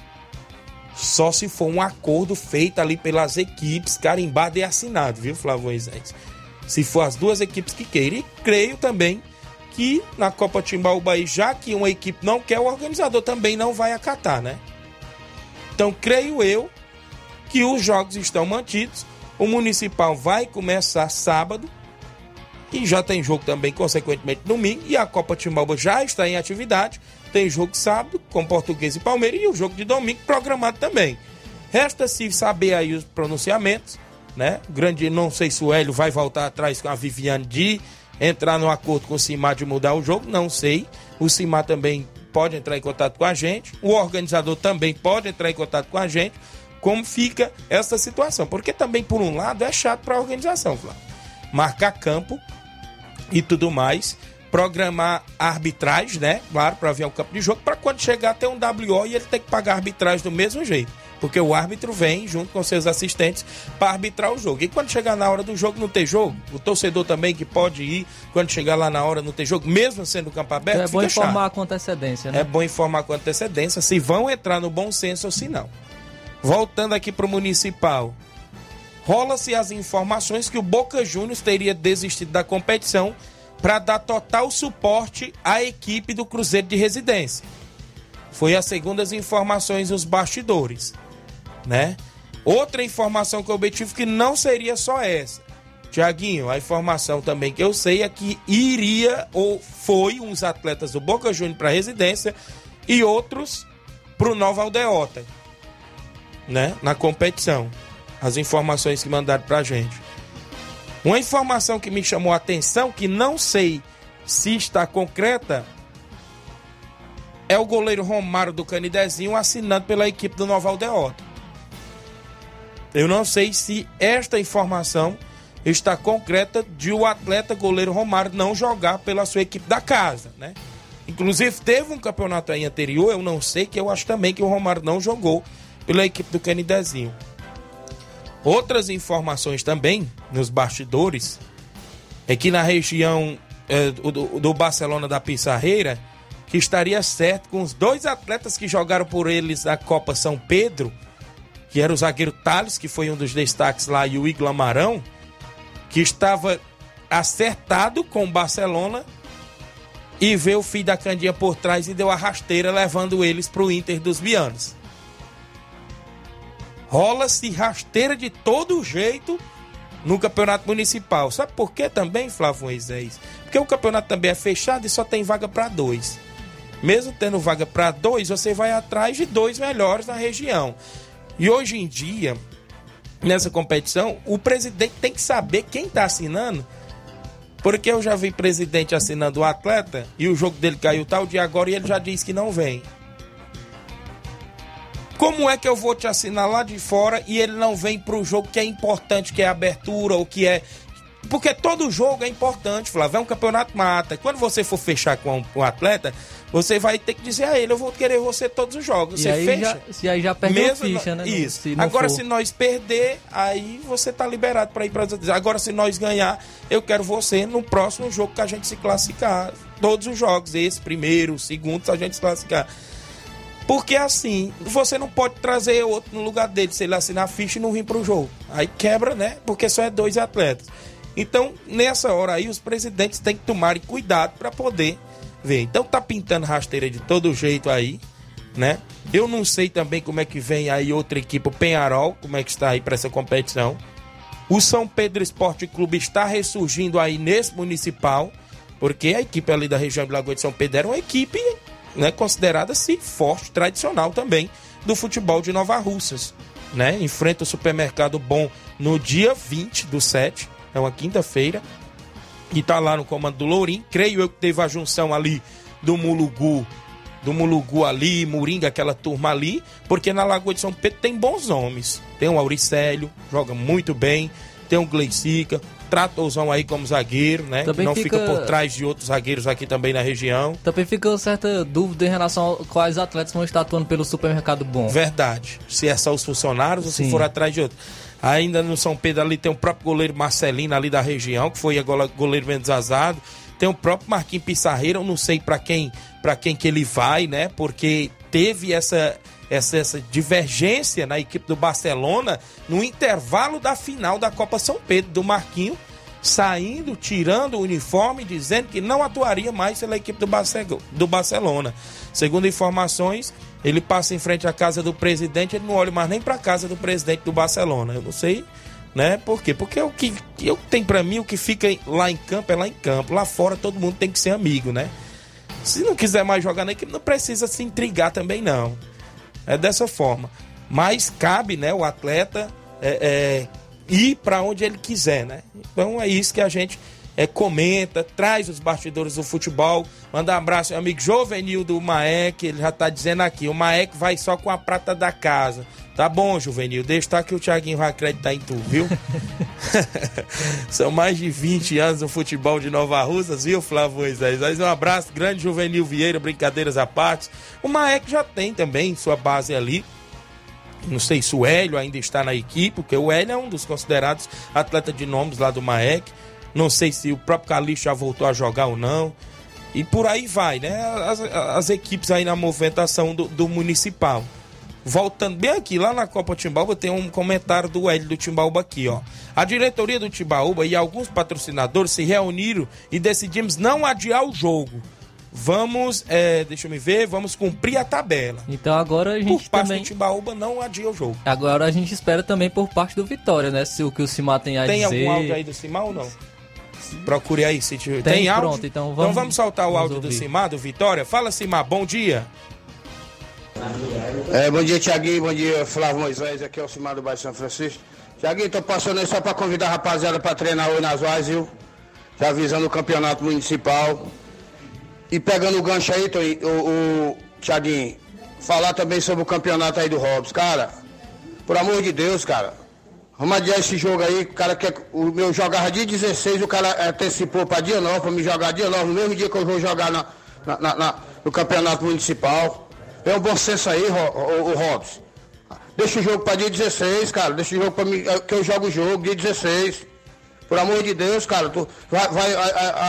Só se for um acordo feito ali pelas equipes, carimbado e assinado, viu, Flávio Moisés? Se for as duas equipes que queiram. E creio também que na Copa Timbaúba, já que uma equipe não quer, o organizador também não vai acatar, né? Então, creio eu que os jogos estão mantidos. O Municipal vai começar sábado e já tem jogo também, consequentemente, domingo. E a Copa Timbalba já está em atividade. Tem jogo sábado com Português e Palmeiras e o jogo de domingo programado também. Resta-se saber aí os pronunciamentos, né? Grande, não sei se o Hélio vai voltar atrás com a Viviane de entrar no acordo com o Cimar de mudar o jogo, não sei. O Cimar também pode entrar em contato com a gente, o organizador também pode entrar em contato com a gente. Como fica essa situação? Porque também, por um lado, é chato para a organização, Flávio. Marcar campo e tudo mais, programar arbitragem, né? Claro, para ver o campo de jogo, para quando chegar ter um WO e ele tem que pagar arbitragem do mesmo jeito. Porque o árbitro vem junto com seus assistentes para arbitrar o jogo. E quando chegar na hora do jogo não ter jogo, o torcedor também que pode ir, quando chegar lá na hora não ter jogo, mesmo sendo o campo aberto, Então é bom informar chato. com antecedência, né? É bom informar com antecedência se vão entrar no bom senso ou se não. Voltando aqui para o municipal. Rola-se as informações que o Boca Juniors teria desistido da competição para dar total suporte à equipe do Cruzeiro de Residência. Foi a segunda as informações nos bastidores, né? Outra informação que eu obtive que não seria só essa. Tiaguinho, a informação também que eu sei é que iria ou foi uns atletas do Boca Juniors para residência e outros para o Nova Aldeota, né? Na competição. As informações que mandaram pra gente. Uma informação que me chamou a atenção, que não sei se está concreta, é o goleiro Romário do Canidezinho assinado pela equipe do Nova Aldeota. Eu não sei se esta informação está concreta de o atleta goleiro Romário não jogar pela sua equipe da casa, né? Inclusive teve um campeonato aí anterior, eu não sei, que eu acho também que o Romário não jogou pela equipe do Canidezinho. Outras informações também nos bastidores é que na região é, do, do Barcelona da Pissarreira, que estaria certo com os dois atletas que jogaram por eles na Copa São Pedro, que era o zagueiro Thales, que foi um dos destaques lá, e o Igor Amarão, que estava acertado com o Barcelona e veio o filho da Candinha por trás e deu a rasteira, levando eles para o Inter dos Bianos. Rola-se rasteira de todo jeito no campeonato municipal. Sabe por quê também, Flávio Moisés? Porque o campeonato também é fechado e só tem vaga para dois. Mesmo tendo vaga para dois, você vai atrás de dois melhores na região. E hoje em dia, nessa competição, o presidente tem que saber quem está assinando. Porque eu já vi presidente assinando o atleta e o jogo dele caiu tal dia agora e ele já disse que não vem. Como é que eu vou te assinar lá de fora e ele não vem pro jogo que é importante, que é a abertura ou que é. Porque todo jogo é importante, Flávio. É um campeonato mata. Quando você for fechar com um atleta, você vai ter que dizer a ele: eu vou querer você todos os jogos. E Você aí fecha. já, se aí já perdeu Mesmo ficha, no- né? Isso. Se Agora, for. se nós perder, aí você tá liberado para ir para Agora, se nós ganhar, eu quero você no próximo jogo que a gente se classificar. Todos os jogos, esse, primeiro, segundo, se a gente se classificar. Porque assim, você não pode trazer outro no lugar dele, se ele assinar ficha e não vir pro jogo. Aí quebra, né? Porque só é dois atletas. Então, nessa hora aí, os presidentes têm que tomarem cuidado para poder ver. Então, tá pintando rasteira de todo jeito aí, né? Eu não sei também como é que vem aí outra equipe, o Penharol, como é que está aí para essa competição. O São Pedro Esporte Clube está ressurgindo aí nesse municipal, porque a equipe ali da região de Lagoa de São Pedro era uma equipe né, considerada se forte, tradicional também do futebol de Nova Russas. Né? Enfrenta o supermercado bom no dia 20 do 7, é uma quinta-feira, e tá lá no comando do Lourim. Creio eu que teve a junção ali do Mulugu, do Mulugu ali, Moringa, aquela turma ali, porque na Lagoa de São Pedro tem bons nomes. Tem o Auricélio, joga muito bem, tem o Gleicica, Tratorzão aí como zagueiro, né? Também que não fica- fica... por trás de outros zagueiros aqui também na região. Também fica certa dúvida em relação a quais atletas vão estar atuando pelo supermercado bom. Verdade. Se é só os funcionários ou se Sim. for atrás de outro. Ainda no São Pedro ali tem o próprio goleiro Marcelino ali da região, que foi agora goleiro menos azado. Tem o próprio Marquinhos Pissarreira, eu não sei para quem para quem que ele vai, né? Porque teve essa, essa essa divergência na equipe do Barcelona no intervalo da final da Copa São Pedro do Marquinho saindo, tirando o uniforme, dizendo que não atuaria mais pela equipe do, Barce do Barcelona. Segundo informações, ele passa em frente à casa do presidente, ele não olha mais nem para a casa do presidente do Barcelona. Eu não sei, né? Por quê? Porque o que eu tenho para mim, o que fica lá em campo é lá em campo. Lá fora todo mundo tem que ser amigo, né? Se não quiser mais jogar na equipe, não precisa se intrigar também não. É dessa forma. Mas cabe, né, o atleta é, é, ir para onde ele quiser, né? Então é isso que a gente é, comenta, traz os bastidores do futebol. Manda um abraço, meu amigo Jovenil do Maek, ele já tá dizendo aqui, o Maek vai só com a prata da casa. Tá bom, Juvenil, deixa estar que o Thiaguinho vai acreditar em tu, viu? São mais de 20 anos no futebol de Nova Russas, viu, Flávio Moisés? Mas um abraço, grande Juvenil Vieira, brincadeiras à parte. O Maek já tem também sua base ali. Não sei se o Hélio ainda está na equipe, porque o Hélio é um dos considerados atletas de nomes lá do Maek. Não sei se o próprio Calixto já voltou a jogar ou não. E por aí vai, né? As, as equipes aí na movimentação do, do, municipal. Voltando bem aqui, lá na Copa Timbaúba, tem um comentário do Hélio do Timbaúba aqui, ó. A diretoria do Timbaúba e alguns patrocinadores se reuniram e decidimos não adiar o jogo. Vamos, é, deixa eu me ver, vamos cumprir a tabela. Então agora a gente por parte também... do Timbaúba não adia o jogo. Agora a gente espera também por parte do Vitória, né? Se o que o Cimar tem a tem dizer... Tem algum áudio aí do Cimar ou não? Procure aí se tiver. Tem, tem áudio? Pronto, então vamos, então vamos soltar o áudio ouvir. do Cimar, do Vitória. Fala, Cimar, bom dia. É, bom dia, Tiaguinho. Bom dia, Flávio Moisés. Aqui é o Cimar do bairro São Francisco. Tiaguinho, tô passando aí só pra convidar a rapaziada pra treinar hoje nas Vaz, viu? Já avisando o campeonato municipal. E pegando o gancho aí, tô, o, o Tiaguinho, falar também sobre o campeonato aí do Robson. Cara, por amor de Deus, cara, vamos adiar esse jogo aí. O cara quer. O meu jogava dia 16, o cara antecipou para dia 9, para me jogar dia 9, no mesmo dia que eu vou jogar na, na, na, no campeonato municipal. É um bom senso aí, o, o, o Robson. Deixa o jogo para dia 16, cara. Deixa o jogo para mim, que eu jogo o jogo, dia 16. Por amor de Deus, cara, tu vai, vai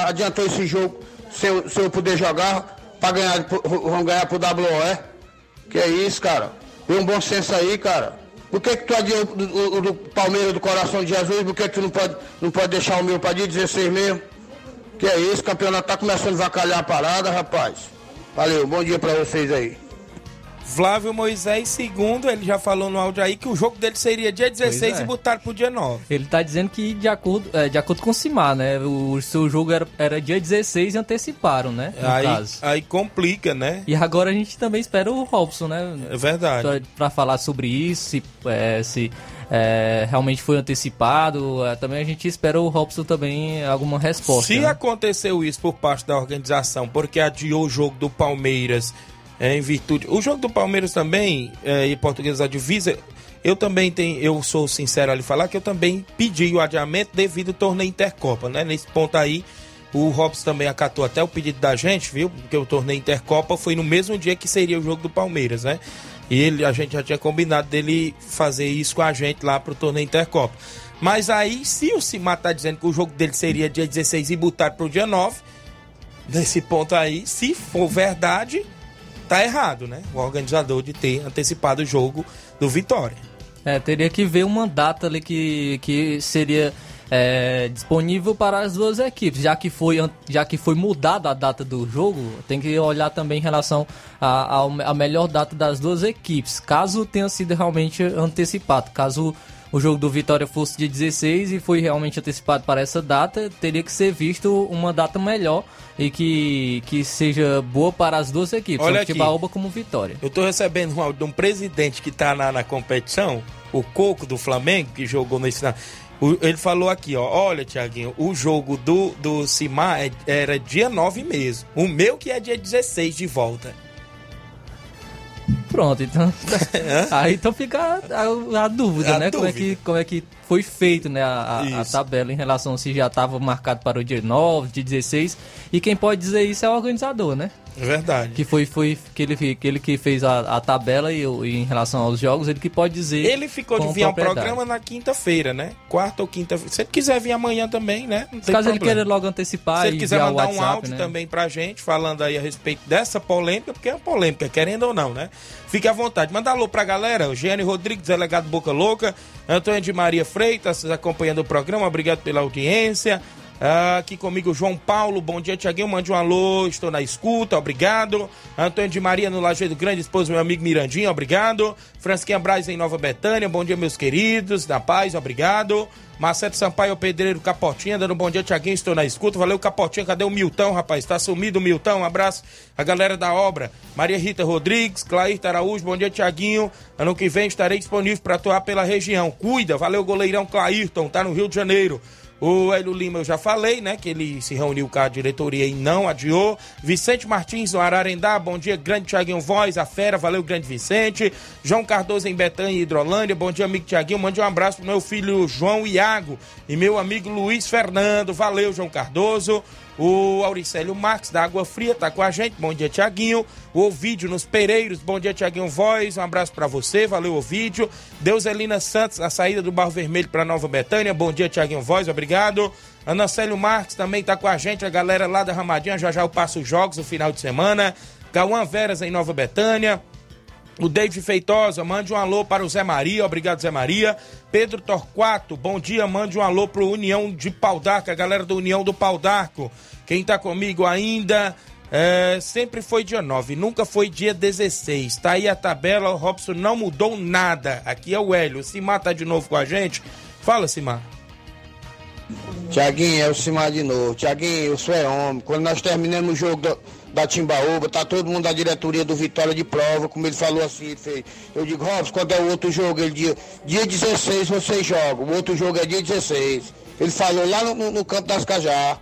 adiantou esse jogo se eu, se eu puder jogar para ganhar, vamos ganhar pro WOE. Que é isso, cara. Tem um bom senso aí, cara. Por que, que tu adiou do, do, Palmeiras do Coração de Jesus? Por que, que tu não pode, não pode deixar o meu para dia 16 mesmo? Que é isso, o campeonato tá começando a vacalhar a parada, rapaz. Valeu, bom dia para vocês aí. Flávio Moisés, segundo, ele já falou no áudio aí que o jogo dele seria dia 16 é. e botaram pro dia 9. Ele tá dizendo que de acordo, é, de acordo com o Simar, né? O, seu jogo era, era dia 16 e anteciparam, né? aí, caso. aí complica, né? E agora a gente também espera o Robson, né? É verdade. Pra, pra falar sobre isso, se, é, se é, realmente foi antecipado. É, também a gente espera o Robson também alguma resposta. Se né? aconteceu isso por parte da organização, porque adiou o jogo do Palmeiras é, em virtude. O jogo do Palmeiras também, é, e Português da Divisa, eu também tenho, eu sou sincero ali falar que eu também pedi o adiamento devido ao torneio Intercopa, né? Nesse ponto aí, o Robson também acatou até o pedido da gente, viu? Porque o torneio Intercopa foi no mesmo dia que seria o jogo do Palmeiras, né? E ele, a gente já tinha combinado dele fazer isso com a gente lá pro torneio Intercopa. Mas aí, se o Cimar tá dizendo que o jogo dele seria dia 16 e botar pro dia 9, nesse ponto aí, se for verdade, tá errado, né? O organizador de ter antecipado o jogo do Vitória. É, teria que ver uma data ali que, que seria é, disponível para as duas equipes, já que foi já que foi mudada a data do jogo, tem que olhar também em relação à melhor data das duas equipes, caso tenha sido realmente antecipado, caso o jogo do Vitória fosse de 16 e foi realmente antecipado para essa data, teria que ser visto uma data melhor e que, que seja boa para as duas equipes, Olha tanto Tibaúba como Vitória. Eu estou recebendo um áudio de um presidente que está na, na competição, o Coco do Flamengo, que jogou nesse. Ele falou aqui, ó, olha, Tiaguinho, o jogo do, do Cimar é, era dia 9 mesmo. O meu que é dia 16 de volta. Pronto, então. aí então fica a, a, dúvida, A né? Como é, dúvida. que, como é que foi feito né, a, a- a tabela em relação se já estava marcado para o dia 9, dia 16. E quem pode dizer isso é o organizador, né? É verdade. Que foi, foi que ele, que ele que fez a, a tabela e, e em relação aos jogos, ele que pode dizer. Ele ficou de vir ao programa na quinta-feira, né? Quarta ou quinta-feira. Se ele quiser vir amanhã também, né? Não tem Caso ele problema. queira logo antecipar Se ele quiser mandar um WhatsApp, áudio né? também pra gente, falando aí a respeito dessa polêmica, porque é uma polêmica, querendo ou não, né? Fique à vontade. Manda alô pra galera. O Gênio Rodrigues, delegado Boca Louca. Antônio de Maria Freitas, acompanhando o programa. Obrigado pela audiência. Ah, aqui comigo João Paulo, bom dia Tiaguinho, mande um alô, estou na escuta, obrigado. Antônio de Maria no Lajeado Grande, esposo meu amigo Mirandinho, obrigado. Fransquinha Braz em Nova Betânia, bom dia meus queridos, da paz, obrigado. Marcelo Sampaio Pedreiro Capotinha, dando um bom dia Tiaguinho, estou na escuta, valeu Capotinha, cadê o Milton, rapaz? Tá sumido o Milton, um abraço a galera da obra. Maria Rita Rodrigues, Clair Araújo, bom dia Tiaguinho, ano que vem estarei disponível para atuar pela região. Cuida, valeu goleirão Clairton, tá no Rio de Janeiro. O Hélio Lima eu já falei, né? Que ele se reuniu com a diretoria e não adiou. Vicente Martins, no Ararendá, bom dia, grande Tiaguinho Voz, a fera, valeu, grande Vicente. João Cardoso em Betânia e Hidrolândia, bom dia, amigo Tiaguinho. Mande um abraço pro meu filho João Iago e meu amigo Luiz Fernando, valeu, João Cardoso. O Auricélio Marques, da Água Fria, tá com a gente. Bom dia, Tiaguinho. O Ovídio nos Pereiros. Bom dia, Tiaguinho Voz. Um abraço pra você. Valeu, Ovídio. Deuselina Santos, a saída do Barro Vermelho pra Nova Betânia. Bom dia, Tiaguinho Voz. Obrigado. Ana Célio Marques também tá com a gente. A galera lá da Ramadinha. Já já eu passo os jogos no final de semana. Cauã Veras em Nova Betânia. O David Feitosa, mande um alô para o Zé Maria, obrigado Zé Maria. Pedro Torquato, bom dia, mande um alô para o União de Pau d'Arco, a galera do União do Pau d'Arco. Quem tá comigo ainda, é, sempre foi dia 9, nunca foi dia 16. Tá aí a tabela, o Robson não mudou nada. Aqui é o Hélio, o Simar tá de novo com a gente. Fala, Simar. Tiaguinho, é o Simar de novo. Tiaguinho, eu sou é homem. Quando nós terminamos o jogo da, da Timbaúba, tá todo mundo da diretoria do Vitória de prova, como ele falou assim, ele fez. Eu digo, Robson, quando é o outro jogo? Ele dia, dia 16 vocês jogam, o outro jogo é dia 16. Ele falou lá no, no, campo das Cajá.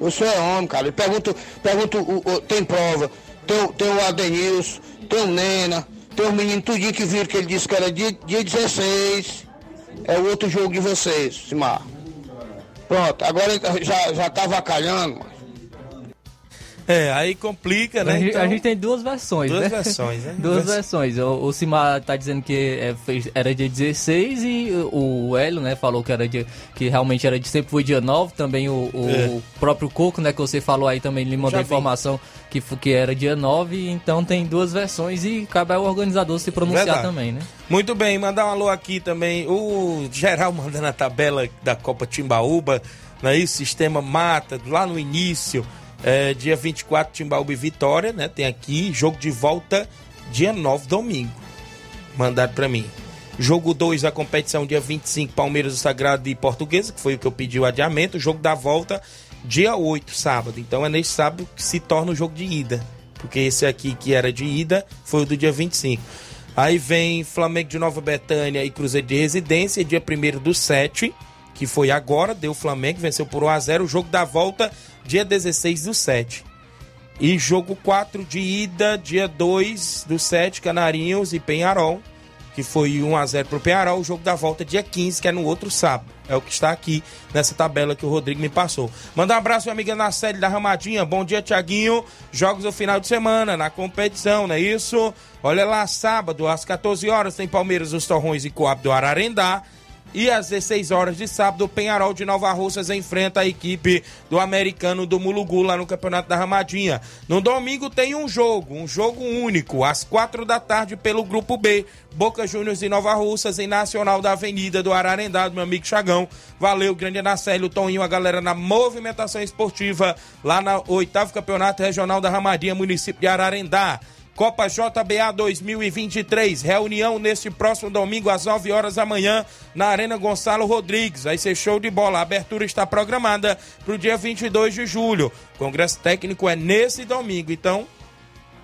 Eu sou é homem, cara. Ele pergunta, pergunta o, o- tem prova, tem, o- tem o Adenilson, tem o Nena, tem os meninos tudinho que viram que ele disse que era dia, dia 16. É o outro jogo de vocês, Simar. Pronto, agora já, já tá avacalhando. É, aí complica, né? A, gente, Então, a gente tem duas versões, Duas né? versões, né? duas Vers- versões. O, o Simar tá dizendo que é, fez- era dia 16 e o Hélio, né, falou que era dia, que realmente era de sempre foi dia 9. Também o, o É. próprio Coco, né, que você falou aí também, ele mandou informação que, que era dia 9. Então tem duas versões e cabe ao organizador se pronunciar Verdade. também, né? Muito bem, mandar um alô aqui também. O geral mandando a tabela da Copa Timbaúba, né? Isso, sistema mata, lá no início, é, dia 24, Timbaúba e Vitória, né? Tem aqui, jogo de volta, dia 9, domingo. Mandado pra mim. Jogo 2 da competição, dia 25, Palmeiras do Sagrado e Portuguesa, que foi o que eu pedi o adiamento. Jogo da volta, dia 8, sábado. Então é nesse sábado que se torna o jogo de ida. Porque esse aqui que era de ida foi o do dia 25. Aí vem Flamengo de Nova Betânia e Cruzeiro de Residência, dia 1 do 7, que foi agora, deu Flamengo, venceu por 1x0. O jogo da volta, dia 16 do 7. E jogo 4 de ida, dia 2 do 7, Canarinhos e Penharol, que foi 1x0 pro Penharol. O jogo da volta, dia 15, que é no outro sábado. É o que está aqui nessa tabela que o Rodrigo me passou. Manda um abraço, minha amiga Nacelle da Ramadinha. Bom dia, Tiaguinho. Jogos no final de semana, na competição, não é isso? Olha lá, sábado, às 14 horas, tem Palmeiras dos Torrões e Coab do Ararendá. E às 16 horas de sábado, o Penharol de Nova Russas enfrenta a equipe do americano do Mulugu lá no Campeonato da Ramadinha. No domingo tem um jogo, um jogo único, às 4 da tarde pelo Grupo B. Boca Juniors e Nova Russas em Nacional da Avenida do Ararendá, do meu amigo Chagão. Valeu, grande Anacélio, Toninho, a galera na movimentação esportiva lá no oitavo Campeonato Regional da Ramadinha, município de Ararendá. Copa JBA 2023, reunião neste próximo domingo às 9 horas da manhã na Arena Gonçalo Rodrigues. Vai ser show de bola. A abertura está programada para o dia 22 de julho. O congresso técnico é nesse domingo. Então,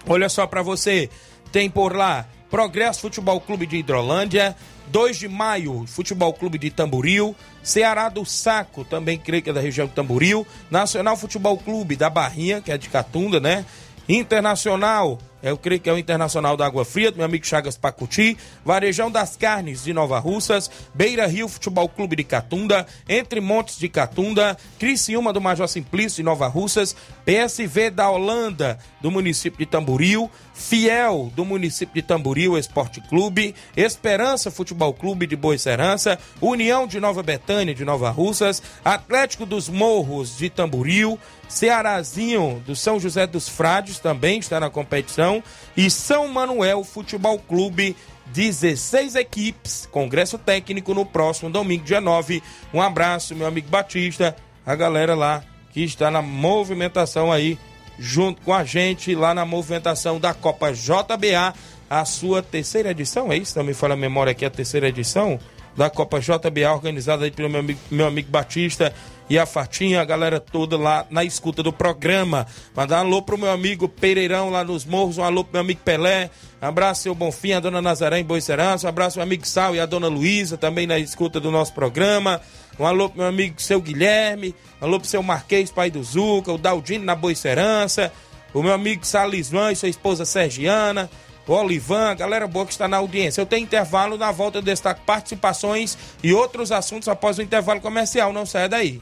olha só para você. Tem por lá Progresso Futebol Clube de Hidrolândia, 2 de maio, Futebol Clube de Tamboril, Ceará do Saco, também creio que é da região de Tamboril, Nacional Futebol Clube da Barrinha, que é de Catunda, né? Internacional eu creio que é o Internacional da Água Fria, do meu amigo Chagas Pacuti, Varejão das Carnes de Nova Russas, Beira Rio Futebol Clube de Catunda, Entre Montes de Catunda, Criciúma do Major Simplício de Nova Russas, PSV da Holanda, do município de Tamboril, Fiel, do município de Tamboril Esporte Clube, Esperança Futebol Clube de Boa Serança, União de Nova Betânia de Nova Russas, Atlético dos Morros de Tamboril, Cearazinho do São José dos Frades também está na competição e São Manuel Futebol Clube 16 equipes, congresso técnico no próximo domingo, dia 9. Um abraço, meu amigo Batista, a galera lá que está na movimentação aí junto com a gente lá na movimentação da Copa JBA, a sua terceira edição, é isso? Não me fala a memória aqui, a terceira edição da Copa JBA, organizada aí pelo meu amigo, meu amigo Batista e a Fatinha, a galera toda lá na escuta do programa. Mandar um alô pro meu amigo Pereirão lá nos morros, um alô pro meu amigo Pelé, um abraço seu Bonfim, a dona Nazaré em Boicerança, um abraço meu amigo Sal e a dona Luísa também na escuta do nosso programa. Um alô pro meu amigo seu Guilherme, um alô pro seu Marquês, pai do Zuca, o Daldino na Boicerança, o meu amigo Salisvan e sua esposa Sergiana, Olivan, galera boa que está na audiência. Eu tenho intervalo, na volta eu destaco participações e outros assuntos após o intervalo comercial. Não saia daí.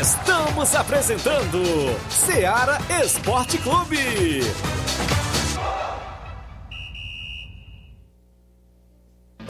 Estamos apresentando Seara Esporte Clube.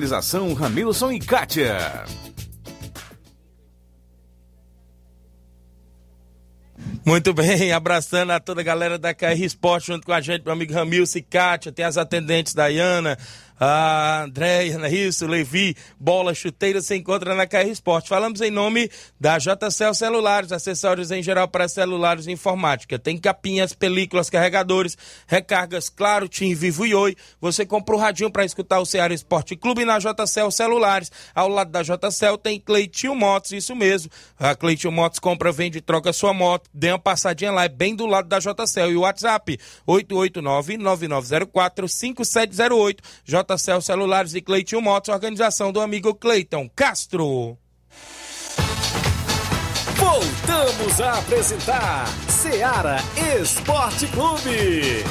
Organização Ramilson e Kátia. Muito bem, abraçando a toda a galera da KR Esporte junto com a gente, meu amigo Ramilson e Kátia, tem as atendentes Dayana, a Andréia, não é isso? Levi, bola, chuteira, se encontra na KR Esporte. Falamos em nome da JCL Celulares, acessórios em geral para celulares e informática. Tem capinhas, películas, carregadores, recargas, claro, Tim, Vivo e Oi. Você compra o radinho para escutar o Ceará Esporte Clube na JCL Celulares. Ao lado da JCL tem Cleitinho Motos, isso mesmo. A Cleitinho Motos compra, vende e troca sua moto. Dê uma passadinha lá, é bem do lado da JCL. E o WhatsApp, 889-9904-5708. JCL Celulares e Cleitinho Motos, organização do amigo Cleiton Castro. Voltamos a apresentar Seara Esporte Clube.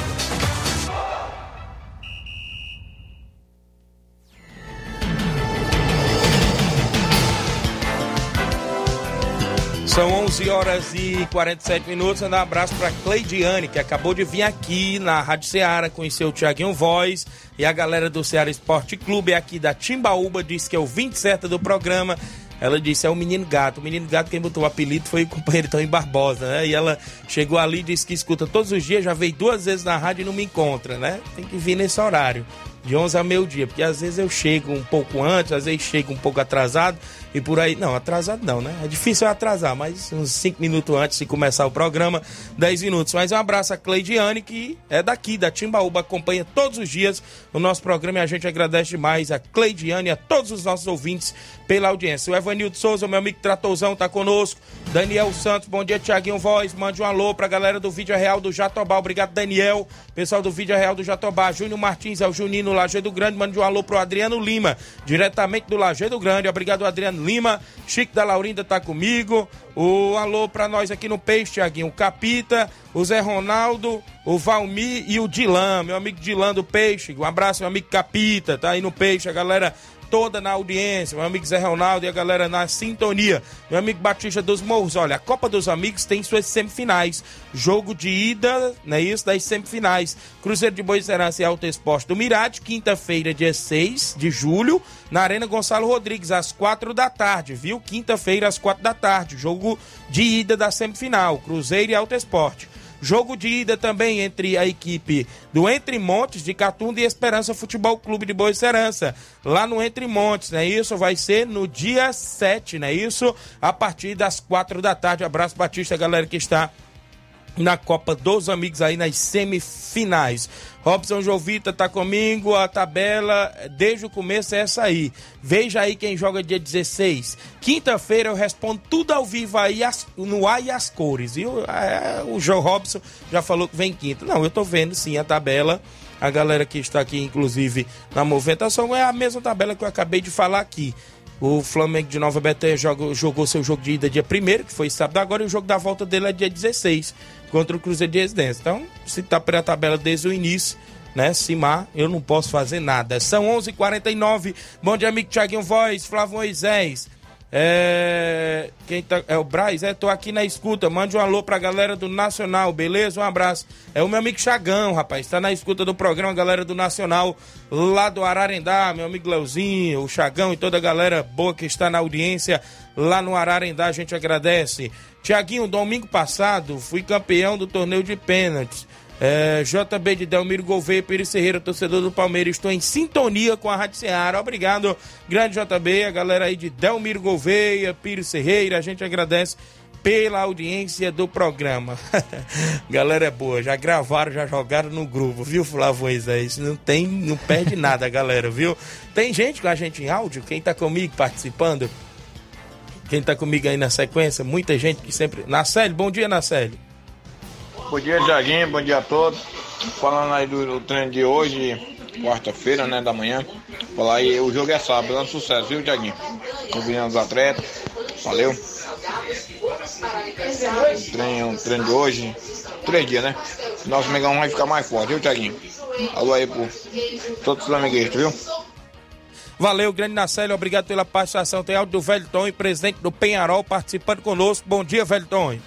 São 11 horas e 47 minutos. Mandar um abraço para Cleidiane, que acabou de vir aqui na Rádio Ceará, conheceu o Tiaguinho Voz e a galera do Ceará Esporte Clube aqui da Timbaúba, disse que é o 20 certo do programa. Ela disse, é o menino gato. O menino gato, quem botou o apelido foi o companheiro Tony Barbosa, né? E ela chegou ali disse que escuta todos os dias, já veio duas vezes na rádio e não me encontra, né? Tem que vir nesse horário, de 11 a meio-dia, porque às vezes eu chego um pouco antes, às vezes chego um pouco atrasado e por aí. Não, atrasado não, né? É difícil atrasar, mas uns 5 minutos antes de começar o programa, 10 minutos. Mas um abraço a Cleidiane, que é daqui, da Timbaúba, acompanha todos os dias o nosso programa e a gente agradece demais a Cleidiane e a todos os nossos ouvintes pela audiência. O Evanildo Souza, meu amigo Tratozão, tá conosco. Daniel Santos, bom dia, Tiaguinho Voz. Mande um alô pra galera do Vídeo Real do Jatobá. Obrigado, Daniel. Pessoal do Vídeo Real do Jatobá. Júnior Martins, é o Juninho no Lajeado Grande. Mande um alô pro Adriano Lima, diretamente do Lajeado Grande. Obrigado, Adriano Lima. Chico da Laurinda tá comigo. O alô pra nós aqui no Peixe, Tiaguinho. O Capita, o Zé Ronaldo, o Valmir e o Dilan, meu amigo Dilan do Peixe. Um abraço, meu amigo Capita, tá aí no Peixe, a galera toda na audiência, meu amigo Zé Ronaldo e a galera na sintonia, meu amigo Batista dos Morros. Olha, a Copa dos Amigos tem suas semifinais. Jogo de ida, não é isso? Das semifinais. Cruzeiro de Boicerança e Alto Esporte do Mirade, quinta-feira, dia 6 de julho, na Arena Gonçalo Rodrigues, às quatro da tarde, viu? Quinta-feira, às quatro da tarde. Jogo de ida da semifinal, Cruzeiro e Alto Esporte. Jogo de ida também entre a equipe do Entre Montes de Catunda e Esperança Futebol Clube de Boa Serança, lá no Entre Montes, né? Isso vai ser no dia 7, né? Isso a partir das quatro da tarde. Abraço Batista, galera que está na Copa dos Amigos aí nas semifinais. Robson Jovita tá comigo, a tabela desde o começo é essa aí. Veja aí quem joga dia 16. Quinta-feira eu respondo tudo ao vivo aí as, no ar e as cores. E o, é, o João Robson já falou que vem quinta. Não, eu tô vendo sim a tabela. A galera que está aqui, inclusive, na movimentação, é a mesma tabela que eu acabei de falar aqui. O Flamengo de Nova Betânia jogou, jogou seu jogo de ida dia 1 que foi sábado agora, e o jogo da volta dele é dia 16 contra o Cruzeiro de Residência. Então, se tá pela tabela desde o início, né? Simar, eu não posso fazer nada. São 11:49. h 49 Bom dia, amigo Thiaguinho Voz, Flávio Moisés. É. Quem tá. É o Braz? É, tô aqui na escuta. Mande um alô pra galera do Nacional, beleza? Um abraço. É o meu amigo Chagão, rapaz. Tá na escuta do programa, galera do Nacional, lá do Ararendá, meu amigo Leozinho, o Chagão e toda a galera boa que está na audiência lá no Ararendá. A gente agradece. Tiaguinho, domingo passado fui campeão do torneio de pênaltis. É, JB de Delmiro Gouveia, Pires Serreira, torcedor do Palmeiras, estou em sintonia com a Rádio Ceará. Obrigado, grande JB, a galera aí de Delmiro Gouveia, Pires Serreira, a gente agradece pela audiência do programa. galera é boa, já gravaram, já jogaram no grupo, viu, Flávio Moisés? Não tem, não perde nada, galera, viu? Tem gente com a gente em áudio, quem tá comigo participando? Quem tá comigo aí na sequência? Muita gente que sempre. Nacélio, bom dia, Nacélio. Bom dia, Jaguinho, bom dia a todos. Falando aí do, do treino de hoje, quarta-feira, né, da manhã. Falar aí, o jogo é sábado, dando sucesso, viu, Jaguinho? Combinando os atletas. Valeu. O treino, treino de hoje, três dias, né? Nosso Megão vai ficar mais forte, viu, Tiaguinho? Alô aí pro todos os flamenguistas, viu? Valeu, grande Nacélio, obrigado pela participação. Tem áudio do Velton, presidente do Penharol, participando conosco. Bom dia, Velton.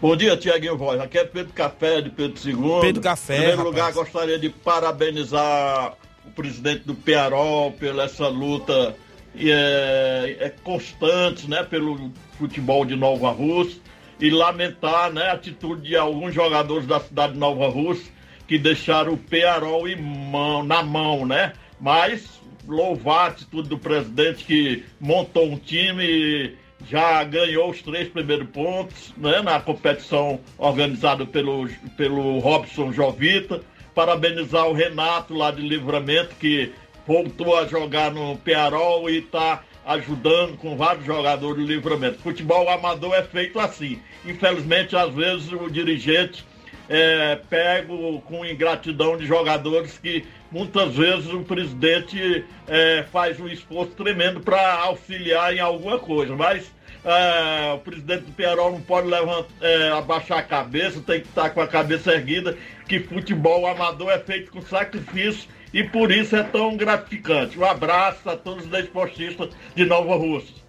Bom dia, Tiaguinho Voz. Aqui é Pedro Café, de Pedro II. Pedro Café. Em primeiro rapaz. lugar, gostaria de parabenizar o presidente do Penharol pela essa luta é, é constante, né, pelo futebol de Nova Rússia e lamentar, né, a atitude de alguns jogadores da cidade de Nova Rússia que deixaram o Penharol em mão, na mão, né? Mas louvar a atitude do presidente que montou um time já ganhou os três primeiros pontos né, na competição organizada pelo, pelo Robson Jovita. Parabenizar o Renato lá de Livramento, que voltou a jogar no Pearol e está ajudando com vários jogadores do Livramento. Futebol amador é feito assim. Infelizmente, às vezes, o dirigente é pego com ingratidão de jogadores que muitas vezes o presidente é, faz um esforço tremendo para auxiliar em alguma coisa, mas é, o presidente do Pearol não pode levantar, é, abaixar a cabeça, tem que estar com a cabeça erguida, que futebol amador é feito com sacrifício e por isso é tão gratificante. Um abraço a todos os desportistas de Nova Rússia.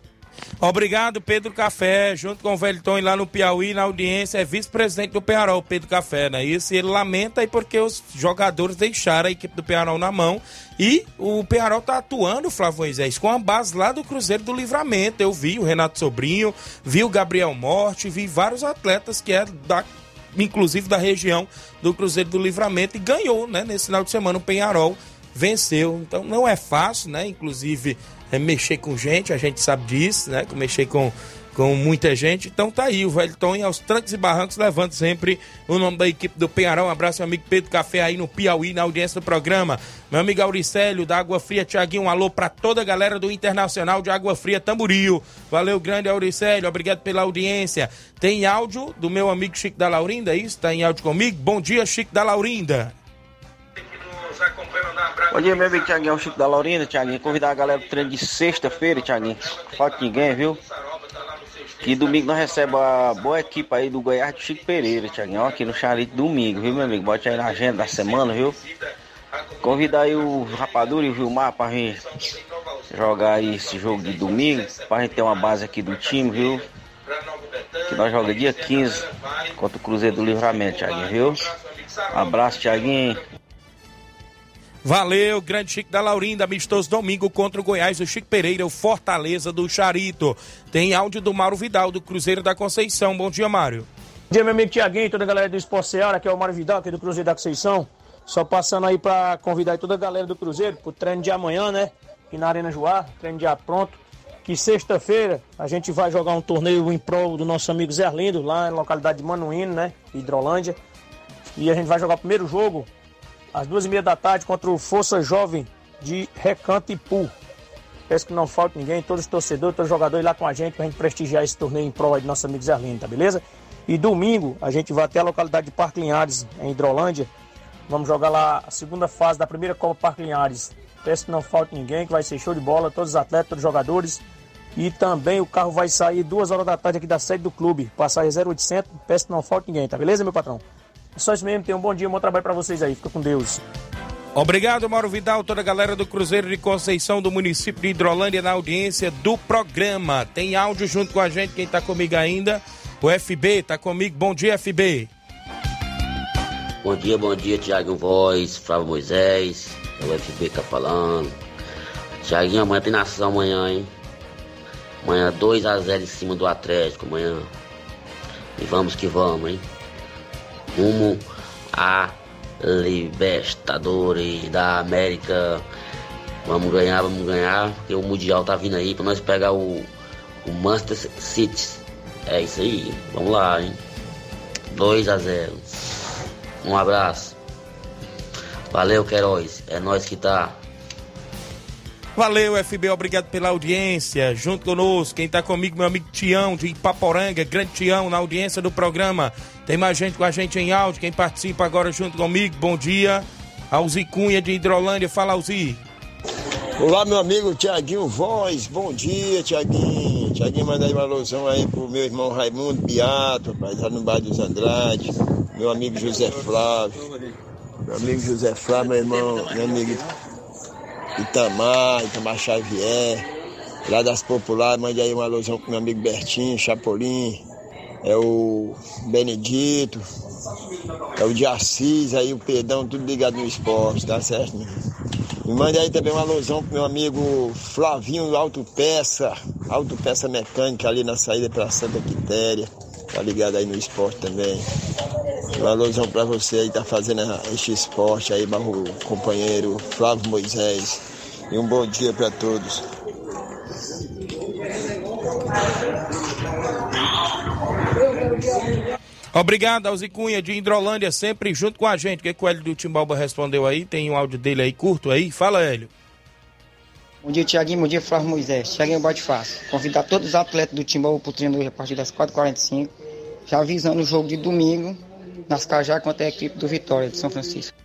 Obrigado, Pedro Café, junto com o Velton lá no Piauí, na audiência, é vice-presidente do Penharol, Pedro Café, né? Isso, ele lamenta aí porque os jogadores deixaram a equipe do Penharol na mão e o Penharol tá atuando, Flávio Moisés, com a base lá do Cruzeiro do Livramento. Eu vi o Renato Sobrinho, vi o Gabriel Morte, vi vários atletas que é da inclusive da região do Cruzeiro do Livramento e ganhou, né? Nesse final de semana o Penharol venceu. Então não é fácil, né? Inclusive é mexer com gente, a gente sabe disso, né? Mexer com, com muita gente. Então tá aí, o Velton e aos trancos e barrancos levando sempre o nome da equipe do Penharol. Um abraço, meu amigo Pedro Café aí no Piauí, na audiência do programa. Meu amigo Auricélio, da Água Fria, Tiaguinho, um alô pra toda a galera do Internacional de Água Fria Tamboril. Valeu, grande Auricélio, obrigado pela audiência. Tem áudio do meu amigo Chico da Laurinda, é isso? Tá em áudio comigo? Bom dia, Chico da Laurinda. Bom dia, meu amigo Tiaguinho, é o Chico da Laurinda, Tiaguinho. Convidar a galera pro treino de sexta-feira, Tiaguinho. Falta ninguém, viu? Que domingo nós recebemos a boa equipe aí do Goiás do Chico Pereira, Tiaguinho. Aqui no Charito domingo, viu, meu amigo? Bote aí na agenda da semana, viu? Convidar aí o Rapadura e o Vilmar pra vir jogar aí esse jogo de domingo, pra gente ter uma base aqui do time, viu? Que nós jogamos dia 15 contra o Cruzeiro do Livramento, Tiaguinho, viu? Abraço, Tiaguinho. Valeu, grande Chico da Laurinda, amistoso domingo contra o Goiás, o Chico Pereira, o Fortaleza do Charito. Tem áudio do Mauro Vidal, do Cruzeiro da Conceição. Bom dia, Mário. Bom dia, meu amigo Tiaguinho, toda a galera do Esporte Seara, aqui é o Mário Vidal, aqui do Cruzeiro da Conceição. Só passando aí para convidar toda a galera do Cruzeiro pro treino de amanhã, né? Aqui na Arena Joá, treino já pronto. Que sexta-feira a gente vai jogar um torneio em prol do nosso amigo Zé Lindo, lá na localidade de Manuíno, né? Hidrolândia. E a gente vai jogar o primeiro jogo às duas e meia da tarde contra o Força Jovem de Recanto Ipu. Peço que não falte ninguém, todos os torcedores, todos os jogadores lá com a gente pra gente prestigiar esse torneio em prol aí do nosso amigo Zé Lindo, tá beleza? E domingo a gente vai até a localidade de Parque Linhares, em Hidrolândia. Vamos jogar lá a segunda fase da primeira Copa Parque Linhares. Peço que não falte ninguém, que vai ser show de bola, todos os atletas, todos os jogadores. E também o carro vai sair duas horas da tarde aqui da sede do clube. Passagem 0800, peço que não falte ninguém, tá beleza, meu patrão? É só isso mesmo, tenham um bom dia, um bom trabalho pra vocês aí. Fica com Deus. Obrigado, Mauro Vidal, toda a galera do Cruzeiro de Conceição do município de Hidrolândia na audiência do programa. Tem áudio junto com a gente, quem tá comigo ainda? O FB tá comigo. Bom dia, FB. Bom dia, bom dia, Tiago Voz, Flávio Moisés, é o FB que tá falando. Tiaguinho, amanhã tem nação amanhã, hein? Amanhã 2x0 em cima do Atlético, amanhã. E vamos que vamos, hein? Rumo a Libertadores da América. Vamos ganhar, vamos ganhar, porque o Mundial tá vindo aí pra nós pegar o, o Manchester City. É isso aí, vamos lá, hein? 2 a 0 Um abraço. Valeu, Queiroz. É nós que tá. Valeu, FB, obrigado pela audiência. Junto conosco, quem tá comigo, meu amigo Tião, de Ipaporanga, grande Tião, na audiência do programa. Tem mais gente com a gente em áudio, quem participa agora junto comigo, bom dia. Alzi Cunha, de Hidrolândia, fala, Alzi. Olá, meu amigo Tiaguinho Voz, bom dia, Tiaguinho. Tiaguinho, manda aí uma alusão aí pro meu irmão Raimundo Beato, rapaz, lá no bairro dos Andrade. Meu amigo José Flávio. Meu amigo José Flávio, meu irmão, meu amigo Itamar, Itamar Xavier. Lá das Populares, mande aí uma alusão pro meu amigo Bertinho, Chapolin. É o Benedito. É o de Assis, aí o Pedão, tudo ligado no esporte, tá certo? Me mande aí também uma alusão pro meu amigo Flavinho Autopeça, Autopeça Mecânica ali na saída pra Santa Quitéria. Tá ligado aí no esporte também. Uma alusão pra você aí, tá fazendo este esporte aí, barro companheiro Flávio Moisés. E um bom dia pra todos. Obrigado, Alzi Cunha, de Hidrolândia, sempre junto com a gente. O que, que o Hélio do Timbalba respondeu aí? Tem um áudio dele aí curto aí? Fala, Hélio. Bom dia, Tiaguinho. Bom dia, Flávio Moisés. Tiaguinho bate fácil. Convidar todos os atletas do Timbalba pro treino hoje a partir das 4h45. Já avisando o jogo de domingo nas Cajá contra a equipe do Vitória de São Francisco.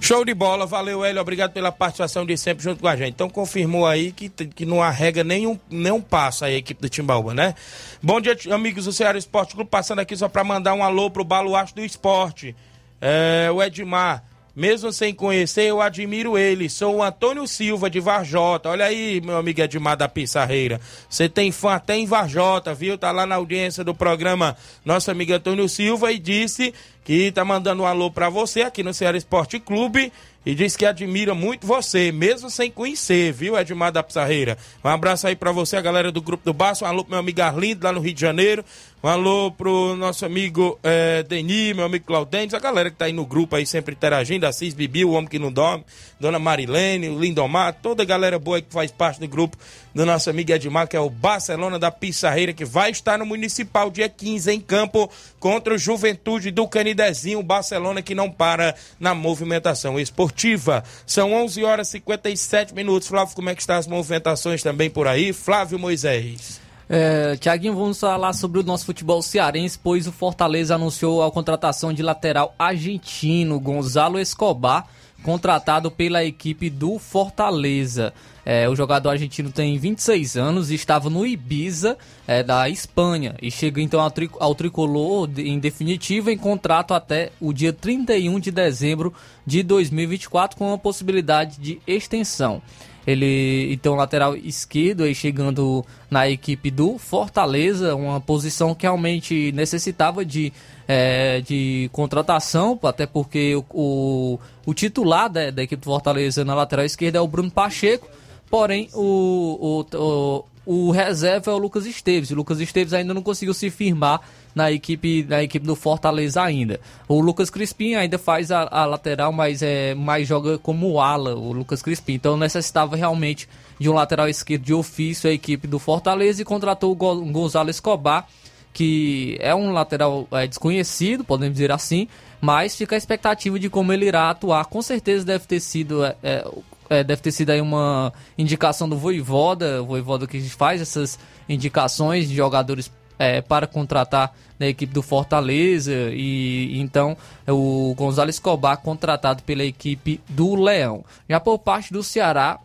Show de bola, valeu, Hélio. Obrigado pela participação de sempre junto com a gente. Então confirmou aí que, que não arrega nenhum, nenhum passo aí a equipe do Timbaúba, né? Bom dia, amigos do Ceará Esporte Clube. Passando aqui só para mandar um alô pro Baluarte do Esporte. É, o Edmar. Mesmo sem conhecer, eu admiro ele. Sou o Antônio Silva de Varjota. Olha aí, meu amigo Edmar da Pissarreira. Você tem fã até em Varjota, viu? Tá lá na audiência do programa nosso amigo Antônio Silva e disse que tá mandando um alô para você aqui no Ceará Esporte Clube e diz que admira muito você, mesmo sem conhecer, viu, Edmar da Pissarreira? Um abraço aí para você, a galera do Grupo do Baço, um alô pro meu amigo Arlindo lá no Rio de Janeiro, um alô pro nosso amigo é, Deni, meu amigo Claudentes, a galera que tá aí no grupo aí sempre interagindo, Assis Bibi, o homem que não dorme, Dona Marilene, o Lindomar, toda a galera boa que faz parte do grupo do nosso amigo Edmar, que é o Barcelona da Pissarreira, que vai estar no Municipal dia 15 em campo contra o Juventude do Canidezinho, Barcelona que não para na movimentação esportiva. São 11 horas e 57 minutos. Flávio, como é que estão as movimentações também por aí? Flávio Moisés. É, Tiaguinho, vamos falar sobre o nosso futebol cearense, pois o Fortaleza anunciou a contratação de lateral argentino Gonzalo Escobar, contratado pela equipe do Fortaleza. É, o jogador argentino tem 26 anos e estava no Ibiza, é, da Espanha, e chega então ao, tri ao tricolor em definitivo em contrato até o dia 31 de dezembro de 2024, com a possibilidade de extensão. Ele, então, lateral esquerdo, aí chegando na equipe do Fortaleza, uma posição que realmente necessitava de, é, de contratação, até porque o, o, o titular da, da equipe do Fortaleza na lateral esquerda é o Bruno Pacheco, Porém, o, o, o, o reserva é o Lucas Esteves. O Lucas Esteves ainda não conseguiu se firmar na equipe, na equipe do Fortaleza ainda. O Lucas Crispim ainda faz a, a lateral, mas é mais joga como ala, o Lucas Crispim. Então necessitava realmente de um lateral esquerdo de ofício a equipe do Fortaleza e contratou o Gonzalo Escobar, que é um lateral é, desconhecido, podemos dizer assim, mas fica a expectativa de como ele irá atuar. Com certeza deve ter sido é, é, é deve ter sido aí uma indicação do Voivoda, o Voivoda que faz essas indicações de jogadores é, para contratar na equipe do Fortaleza e então o Gonzalo Escobar contratado pela equipe do Leão. Já por parte do Ceará,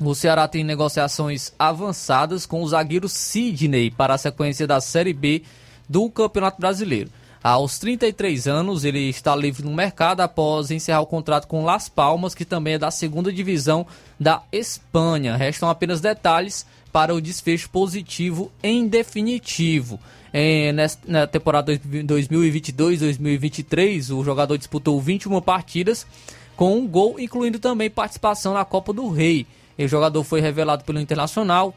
o Ceará tem negociações avançadas com o zagueiro Sidney para a sequência da Série B do Campeonato Brasileiro. Aos 33 anos, ele está livre no mercado após encerrar o contrato com Las Palmas, que também é da segunda divisão da Espanha. Restam apenas detalhes para o desfecho positivo em definitivo. É, na temporada 2022-2023, o jogador disputou 21 partidas com um gol, incluindo também participação na Copa do Rei. O jogador foi revelado pelo Internacional,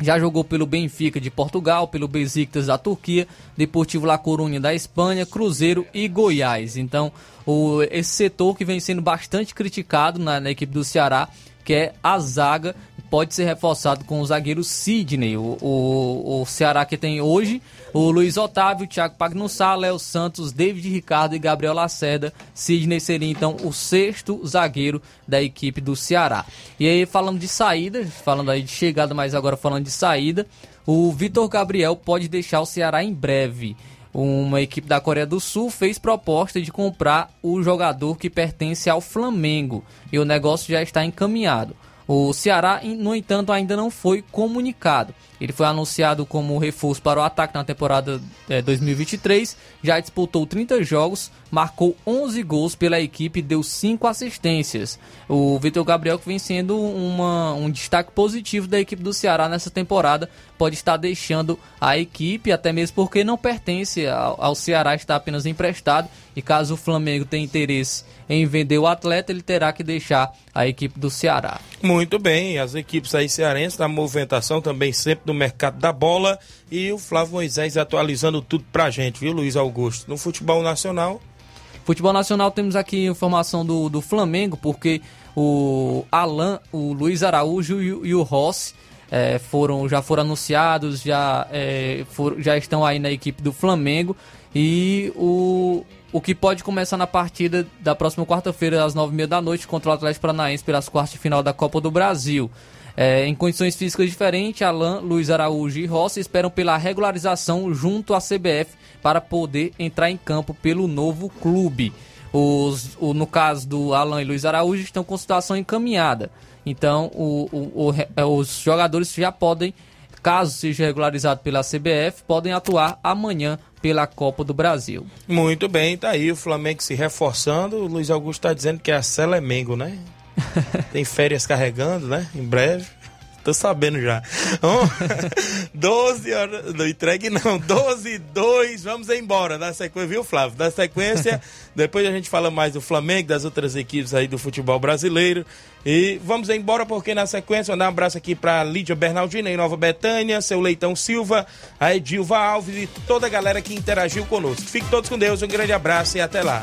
já jogou pelo Benfica de Portugal, pelo Besiktas da Turquia, Deportivo La Coruña da Espanha, Cruzeiro e Goiás. Então, o, esse setor que vem sendo bastante criticado na, na equipe do Ceará, que é a zaga, pode ser reforçado com o zagueiro Sidney. O, o, o Ceará que tem hoje o Luiz Otávio, Thiago Pagnussá, Léo Santos, David Ricardo e Gabriel Lacerda. Sidney seria então o sexto zagueiro da equipe do Ceará. E aí, falando de saída, falando aí de chegada, mas agora falando de saída, o Vitor Gabriel pode deixar o Ceará em breve. Uma equipe da Coreia do Sul fez proposta de comprar o jogador que pertence ao Flamengo e o negócio já está encaminhado. O Ceará, no entanto, ainda não foi comunicado. Ele foi anunciado como reforço para o ataque na temporada é, 2023, já disputou 30 jogos, marcou 11 gols pela equipe e deu 5 assistências. O Vitor Gabriel, que vem sendo uma, um destaque positivo da equipe do Ceará nessa temporada, pode estar deixando a equipe, até mesmo porque não pertence ao, ao Ceará, está apenas emprestado. E caso o Flamengo tenha interesse em vender o atleta, ele terá que deixar a equipe do Ceará. Muito bem, as equipes aí cearenses na movimentação também sempre do mercado da bola e o Flávio Moisés atualizando tudo pra gente, viu, Luiz Augusto? No futebol nacional. Futebol nacional temos aqui informação do, do Flamengo, porque o Alan, o Luiz Araújo e, e o Rossi é, foram, já foram anunciados, já, é, for, já estão aí na equipe do Flamengo. E o, o que pode começar na partida da próxima quarta-feira, às nove e meia da noite, contra o Atlético Paranaense pelas quartas de final da Copa do Brasil. É, em condições físicas diferentes, Alain, Luiz Araújo e Rossi esperam pela regularização junto à CBF para poder entrar em campo pelo novo clube. Os, o, no caso do Alain e Luiz Araújo estão com situação encaminhada. Então, o, o, é, os jogadores já podem, caso seja regularizado pela CBF, podem atuar amanhã pela Copa do Brasil. Muito bem, tá aí o Flamengo se reforçando. O Luiz Augusto está dizendo que é a Celemengo, né? Tem férias carregando, né? Em breve. Tô sabendo já. 12 horas. Não entregue não. 12 2. Vamos embora. Da sequência, viu, Flávio? Da sequência, depois a gente fala mais do Flamengo, das outras equipes aí do futebol brasileiro. E vamos embora porque na sequência, mandar um abraço aqui para Lídia Bernardina em Nova Betânia, seu Leitão Silva, a Edilva Alves e toda a galera que interagiu conosco. Fiquem todos com Deus, um grande abraço e até lá.